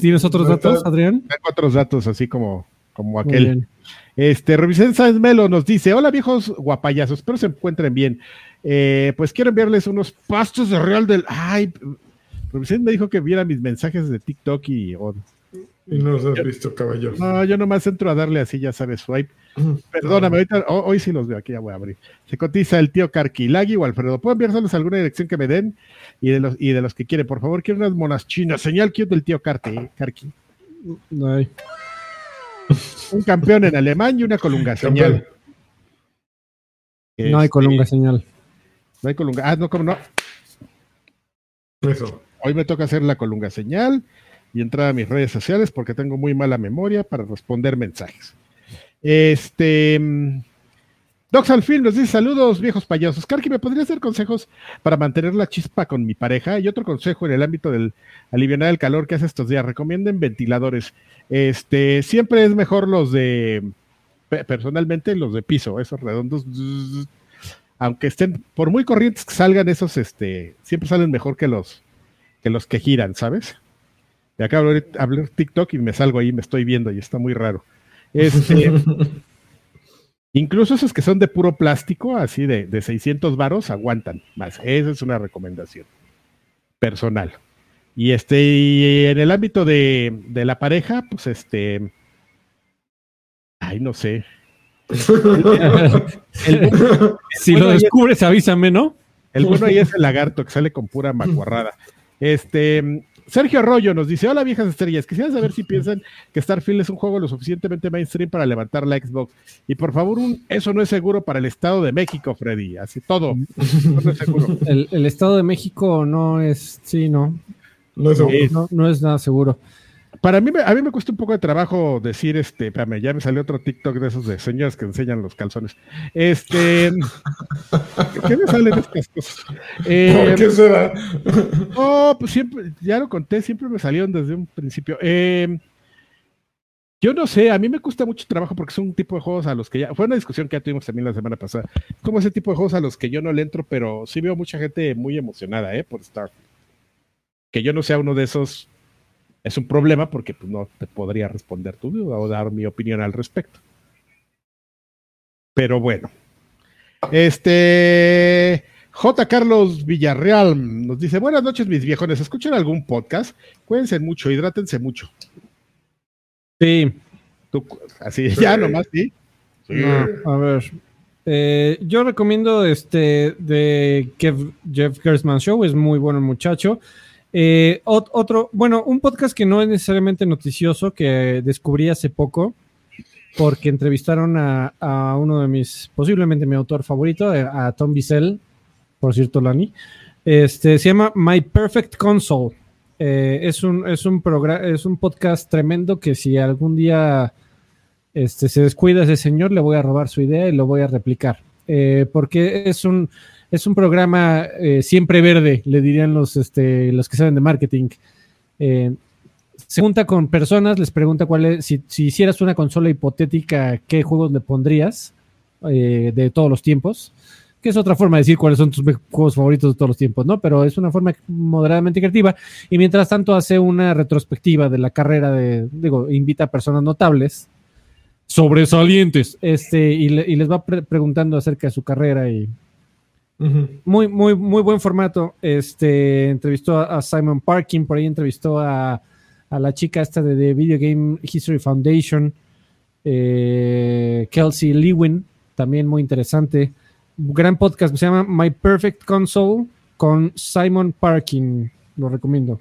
¿Tienes otros datos, Adrián? Tengo otros datos, así como, como aquel. Este, Revisen Sáenz Melo nos dice: Hola viejos guapayazos, espero se encuentren bien. Eh, pues quiero enviarles unos pastos de real del. Ay, Revisen me dijo que viera mis mensajes de TikTok y. Y no los has visto, caballero. No, yo nomás entro a darle así, ya sabes, swipe. Perdóname, ahorita, hoy sí los veo, aquí ya voy a abrir. Se cotiza el tío Lagui o Alfredo. ¿Puedo enviárselos alguna dirección que me den? Y de los, y de los que quieren, por favor, quiero unas monas chinas. Señal cute del tío Carti, Karki. No hay. Un campeón en alemán y una colunga señal. no hay colunga señal. No hay colunga. Ah, no, ¿cómo no? Eso. Hoy me toca hacer la colunga señal y entrar a mis redes sociales porque tengo muy mala memoria para responder mensajes. Este. Mm, Dox Alfil nos dice saludos, viejos payasos. Karki, ¿me podría hacer consejos para mantener la chispa con mi pareja? Y otro consejo en el ámbito del aliviar el calor que hace estos días. Recomienden ventiladores. Este, siempre es mejor los de, personalmente, los de piso, esos redondos. Aunque estén, por muy corrientes que salgan esos, este, siempre salen mejor que los, que los que giran, ¿sabes? Y acabo de hablar TikTok y me salgo ahí, me estoy viendo y está muy raro. Este, *laughs* incluso esos que son de puro plástico, así de, de 600 varos, aguantan más. Esa es una recomendación personal. Y este, y en el ámbito de, de la pareja, pues este, ay, no sé. si lo descubres, avísame, ¿no? El bueno ahí es el lagarto que sale con pura macuarrada. Este, Sergio Arroyo nos dice: Hola viejas estrellas, quisiera saber si piensan que Starfield es un juego lo suficientemente mainstream para levantar la Xbox. Y por favor, eso no es seguro para el Estado de México, Freddy. Así todo. No es seguro. *laughs* El, Estado de México no es, sí, no. No es, no es nada seguro. Para mí, a mí me cuesta un poco de trabajo decir, este, espérame, ya me salió otro TikTok de esos de señores que enseñan los calzones. Este, *laughs* ¿qué me salen estas cosas? Eh, ¿Por qué será? Oh, pues siempre, ya lo conté, siempre me salieron desde un principio. Eh, yo no sé, a mí me cuesta mucho trabajo porque es un tipo de juegos a los que ya, fue una discusión que ya tuvimos también la semana pasada, como ese tipo de juegos a los que yo no le entro, pero sí veo mucha gente muy emocionada, ¿eh? Por estar. Que yo no sea uno de esos es un problema porque pues, no te podría responder tú o dar mi opinión al respecto. Pero bueno. Este. J. Carlos Villarreal nos dice: Buenas noches, mis viejones. ¿Escuchan algún podcast? Cuídense mucho, hidrátense mucho. Sí. así, *laughs* ya nomás, sí. a ver. Eh, yo recomiendo este de Jeff Gersman Show, es muy bueno el muchacho. Eh, otro, bueno, un podcast que no es necesariamente noticioso, que descubrí hace poco, porque entrevistaron a, uno de mis, posiblemente mi autor favorito, eh, a Tom Bissell, por cierto, Lani. Este, se llama My Perfect Console. Eh, es, un, es, un es un podcast tremendo que si algún día este, se descuida ese señor, le voy a robar su idea y lo voy a replicar. porque es un es un programa eh, siempre verde, le dirían los, este, los que saben de marketing. Eh, se junta con personas, les pregunta cuál es, si, hicieras una consola hipotética, ¿qué juegos le pondrías eh, de todos los tiempos? Que es otra forma de decir cuáles son tus juegos favoritos de todos los tiempos, ¿no? Pero es una forma moderadamente creativa. Y mientras tanto hace una retrospectiva de la carrera de, digo, invita a personas notables sobresalientes. Este, y, les va preguntando acerca de su carrera y. Muy, muy, muy buen formato. Este entrevistó a, Simon Parkin, por ahí entrevistó a, la chica esta de, The Video Game History Foundation, eh, Kelsey Lewin, también muy interesante. Gran podcast, se llama My Perfect Console con Simon Parkin. Lo recomiendo.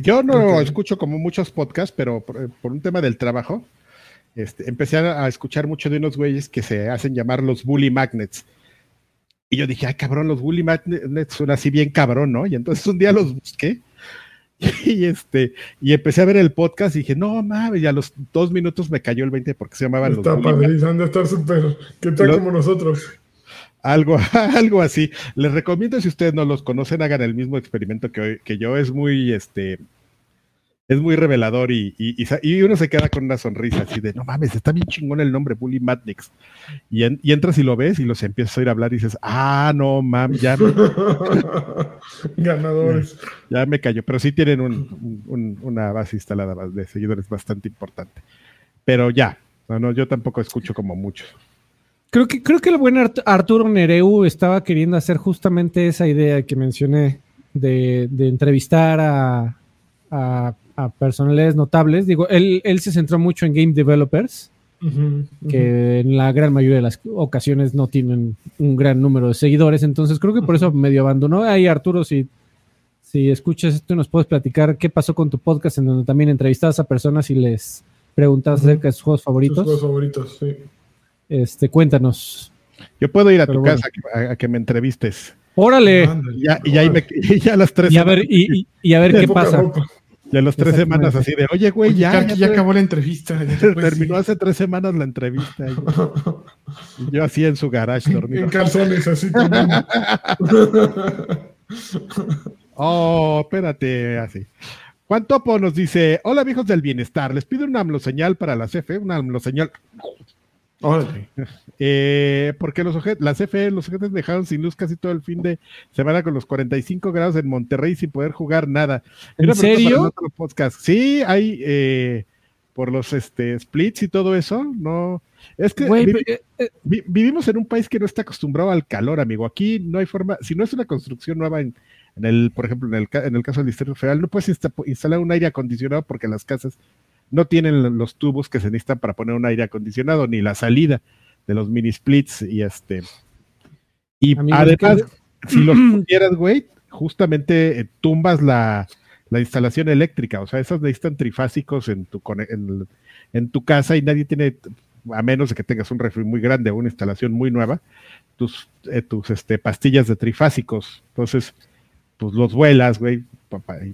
Yo no escucho como muchos podcasts, pero por, un tema del trabajo, este, empecé a, escuchar mucho de unos güeyes que se hacen llamar los bully magnets. Y yo dije, ay cabrón, los bully magnets son así bien cabrón, ¿no? Y entonces un día los busqué *laughs* y este, y empecé a ver el podcast y dije, no mames, y a los dos minutos me cayó el 20 porque se llamaban Está los padre, estar súper, que tal como nosotros. Algo, *laughs* algo así. Les recomiendo si ustedes no los conocen, hagan el mismo experimento que, que yo. Es muy, este, es muy revelador y, y, uno se queda con una sonrisa así de, no mames, está bien chingón el nombre, Bully Madnix. Y, y entras y lo ves y los empiezas a ir a hablar y dices, ah, no mames, ya. *laughs* Ganadores. *laughs* Ya, me cayó, pero sí tienen una base instalada de seguidores bastante importante. Pero ya, no, no, yo tampoco escucho como muchos. Creo que, creo que el buen Arturo Nereu estaba queriendo hacer justamente esa idea que mencioné de, entrevistar a, a, personalidades notables. Digo, él, él, se centró mucho en game developers, que en la gran mayoría de las ocasiones no tienen un gran número de seguidores. Entonces creo que por eso medio abandonó. Ahí, Arturo, si, si escuchas esto, nos puedes platicar qué pasó con tu podcast en donde también entrevistas a personas y les preguntas acerca de sus juegos favoritos. Sus juegos favoritos, sí. Este, cuéntanos. Yo puedo ir a tu casa a, que me entrevistes. Órale. y, ya, me, *laughs* ya las tres. Y a ver, y, y a ver *laughs* qué pasa. Ya las tres semanas así de, oye, güey, ya, ya, acabó la entrevista. *laughs* terminó hace tres semanas la entrevista. Y yo así en su garage dormido. En calzones, así *laughs* oh, espérate, así. Juan Topo nos dice, hola viejos del bienestar, les pido una AMLO señal para la CFE, una AMLO señal eh, porque los las CFE, los objetos dejaron sin luz casi todo el fin de semana con los 45 grados en Monterrey sin poder jugar nada. ¿En serio? Sí, hay eh, por los este, splits y todo eso, no. Es que eh, vivimos en un país que no está acostumbrado al calor, amigo. Aquí no hay forma, si no es una construcción nueva en, el, por ejemplo, en el, en el caso del Distrito Federal, no puedes instalar un aire acondicionado porque las casas no tienen los tubos que se necesitan para poner un aire acondicionado, ni la salida de los mini splits y este. Y además, si los *clears throat* pusieras, güey, justamente eh, tumbas la, instalación eléctrica, o sea, esas necesitan trifásicos en tu, en, tu casa y nadie tiene, a menos de que tengas un refri muy grande o una instalación muy nueva, tus, eh, tus este, pastillas de trifásicos. Entonces, pues los vuelas, güey,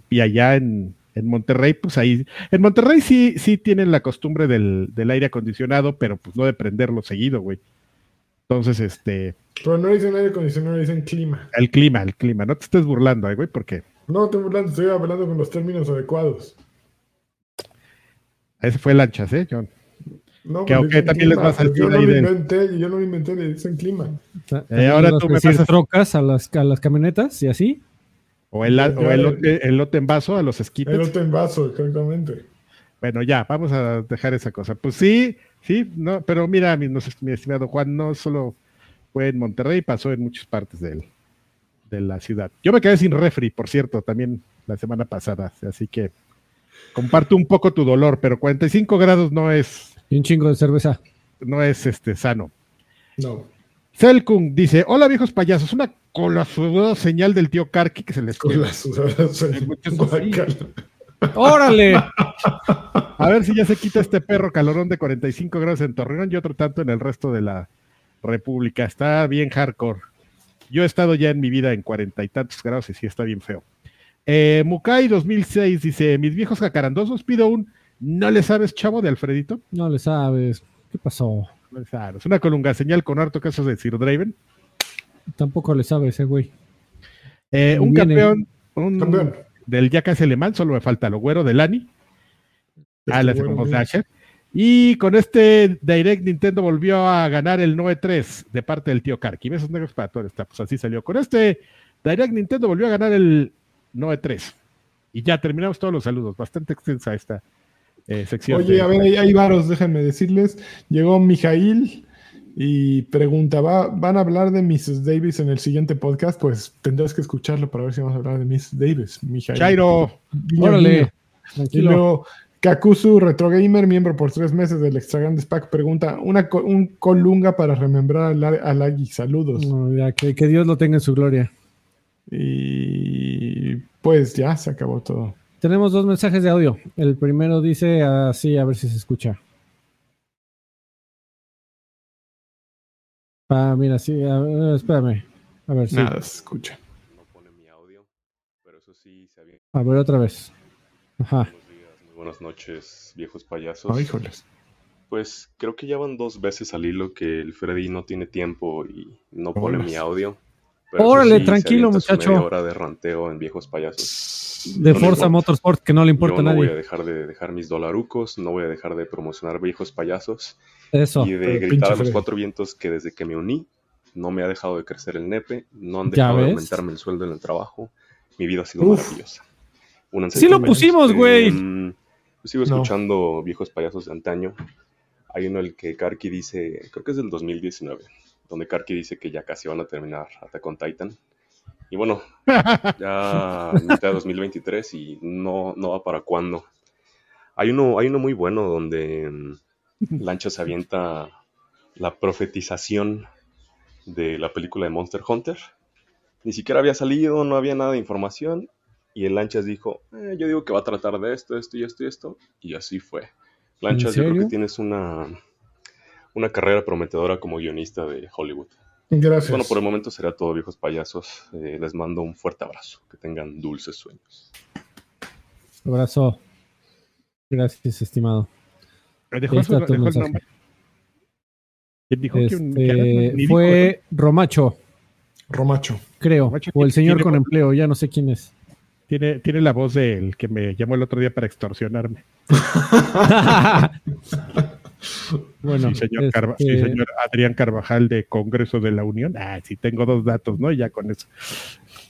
y allá en, en Monterrey, pues ahí, en Monterrey sí, sí tienen la costumbre del, aire acondicionado, pero pues no de prenderlo seguido, güey. Entonces, este. Pero no dicen aire acondicionado, dicen clima. El clima, el clima. No te estés burlando, güey, ¿por qué? No te burlando, estoy hablando con los términos adecuados. Ese fue lanchas, ¿eh, John? No, que aunque también les vas a yo no lo inventé, yo no lo inventé, le dicen clima. Eh, ahora tú me pasas... trocas a las, a las camionetas y así. O el, lote, en vaso a los esquites. El lote en vaso, exactamente. Bueno, ya, vamos a dejar esa cosa. Pues sí, sí, no, pero mira, mi, mi estimado Juan, no solo fue en Monterrey, pasó en muchas partes de, de la ciudad. Yo me quedé sin refri, por cierto, también la semana pasada, así que comparto un poco tu dolor, pero 45 grados no es. Y un chingo de cerveza. No es este sano. No. Selkung dice: Hola viejos payasos, una con la sudada señal del tío Karki que se les Con la sudada señal. ¡Órale! *laughs* A ver si ya se quita este perro calorón de 45 grados en Torreón y otro tanto en el resto de la República. Está bien hardcore. Yo he estado ya en mi vida en cuarenta y tantos grados y sí está bien feo. Eh, Mukai 2006 dice: Mis viejos jacarandosos, pido un ¿No le sabes, chavo, de Alfredito? No le sabes. ¿Qué pasó? No le sabes. Una colunga señal con harto casos de Sir Draven. Tampoco le sabe ese güey. Eh, un campeón, del ya casi alemán, solo me falta lo güero de Lani. Ah, le hacemos Y con este Direct Nintendo volvió a ganar el 9-3 de parte del tío Karki. Esos negros para todos pues así salió. Con este Direct Nintendo volvió a ganar el 9-3. Y ya terminamos todos los saludos. Bastante extensa esta eh, sección. Oye, a ver, hay, hay varos, déjenme decirles. Llegó Mijail y pregunta, ¿va, ¿van a hablar de Mrs. Davis en el siguiente podcast? Pues tendrás que escucharlo para ver si vamos a hablar de Mrs. Davis. Mijail. Chairo. Guiño, Órale. guiño. Y Tranquilo. luego, Kakuzu Retro Gamer, miembro por tres meses del Extra Grandes Pack, pregunta: una co- un colunga para remembrar al, al Agui. Saludos. No, ya, que, que Dios lo tenga en su gloria. Y pues ya se acabó todo. Tenemos dos mensajes de audio. El primero dice así, a ver si se escucha. Ah, mira, sí, a ver, espérame. A ver, sí. Nada, se escucha. no pone mi audio, pero eso sí, se había... A ver, otra vez. Ajá. Buenos días, muy buenas noches, viejos payasos. Ay, híjoles. Pues creo que ya van dos veces al hilo que el Freddy no tiene tiempo y no pone mi audio. Pero Órale, tranquilo, muchacho. hora de ranteo en viejos payasos. De No Forza. Motorsport, que no le importa Yo no a voy a nadie. dejar de dejar mis dolarucos, no voy a dejar de promocionar viejos payasos Eso. y de gritar a los cuatro vientos que desde que me uní no me ha dejado de crecer el nepe, no han ¿Ya dejado de aumentarme el sueldo en el trabajo. Mi vida ha sido Uf. maravillosa. Únanse Sí lo pusimos, güey. Mm, yo sigo No. escuchando viejos payasos de antaño. Hay uno el que Karki dice, creo que es del 2019, donde Karki dice que ya casi van a terminar Attack on Titan. Y bueno, *laughs* ya mitad de 2023 y no, no va para cuándo. Hay uno, hay uno muy bueno donde mm, Lancha se avienta la profetización de la película de Monster Hunter. Ni siquiera había salido, no había nada de información. Y el Lanchas dijo, "Eh, yo digo que va a tratar de esto, esto y esto y esto. Y así fue. Lanchas, yo creo que tienes una, una carrera prometedora como guionista de Hollywood. Gracias. Bueno, por el momento será todo, viejos payasos. Eh, les mando un fuerte abrazo. Que tengan dulces sueños. Abrazo. Gracias, estimado. Dejó, Ahí su- dejó el nombre. ¿Quién dijo que un- que era? Este, dijo, fue Romacho, Romacho. creo. Romacho O el señor con voz- empleo, ya no sé quién es. Tiene, tiene la voz del que me llamó el otro día para extorsionarme. *laughs* *laughs* bueno, sí, señor, Carva- sí, este, señor Adrián Carvajal de Congreso de la Unión. Ah, sí, tengo dos datos, ¿no? Y ya con eso.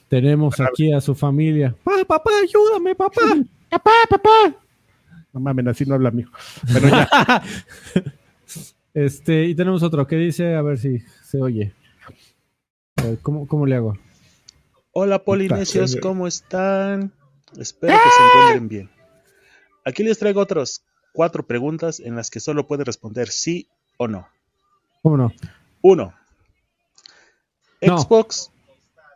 tenemos aquí a su familia. ¡Ah, papá, ayúdame, papá! ¡Papá, papá! No mames, así no habla mi hijo. Bueno, ya. *laughs* Este, y tenemos otro que dice, a ver si se oye. A ver, ¿cómo, ¿Cómo le hago? Hola Polinesios. ¿cómo están? Espero que se encuentren bien. Aquí les traigo otras cuatro preguntas en las que solo puede responder sí o no. ¿Cómo no? Uno. No. ¿Xbox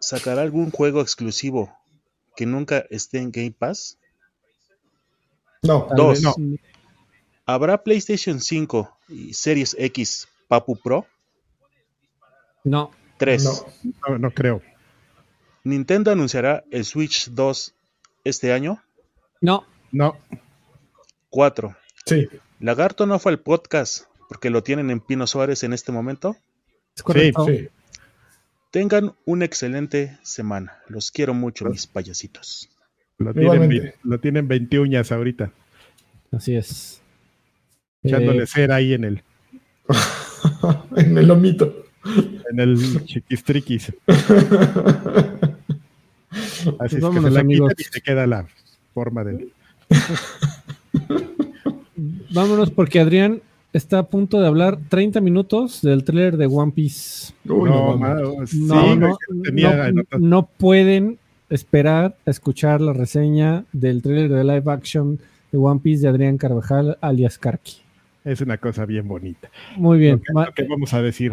sacará algún juego exclusivo que nunca esté en Game Pass? No. Dos. No. ¿Habrá PlayStation 5 y Series X Papu Pro? No. 3. No. No, no creo. ¿Nintendo anunciará el Switch 2 este año? No. No. 4. Sí. ¿Lagarto no fue al podcast porque lo tienen en Pino Suárez en este momento? Es correcto. Sí. Tengan una excelente semana. Los quiero mucho, mis payasitos. Lo tienen, lo tienen 20 uñas ahorita. Así es. Echándole Eh, cera ahí en el, *laughs* en el lomito. en el chiquistriquis. Así es que vámonos, se la amigos. y se queda la forma del. *laughs* vámonos porque Adrián está a punto de hablar 30 minutos del tráiler de One Piece. Uy, no, no, sí, No, no, que tenía no, anotado. no pueden esperar a escuchar la reseña del tráiler de live action de One Piece de Adrián Carvajal alias Karki. Es una cosa bien bonita. Muy bien. Lo que- Ma- lo que vamos a decir.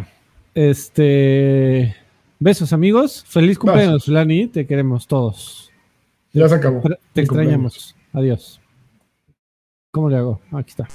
Este. Besos, amigos. Feliz cumpleaños, Lani. Te queremos todos. Ya se acabó. Te extrañamos. Adiós. ¿Cómo le hago? Aquí está.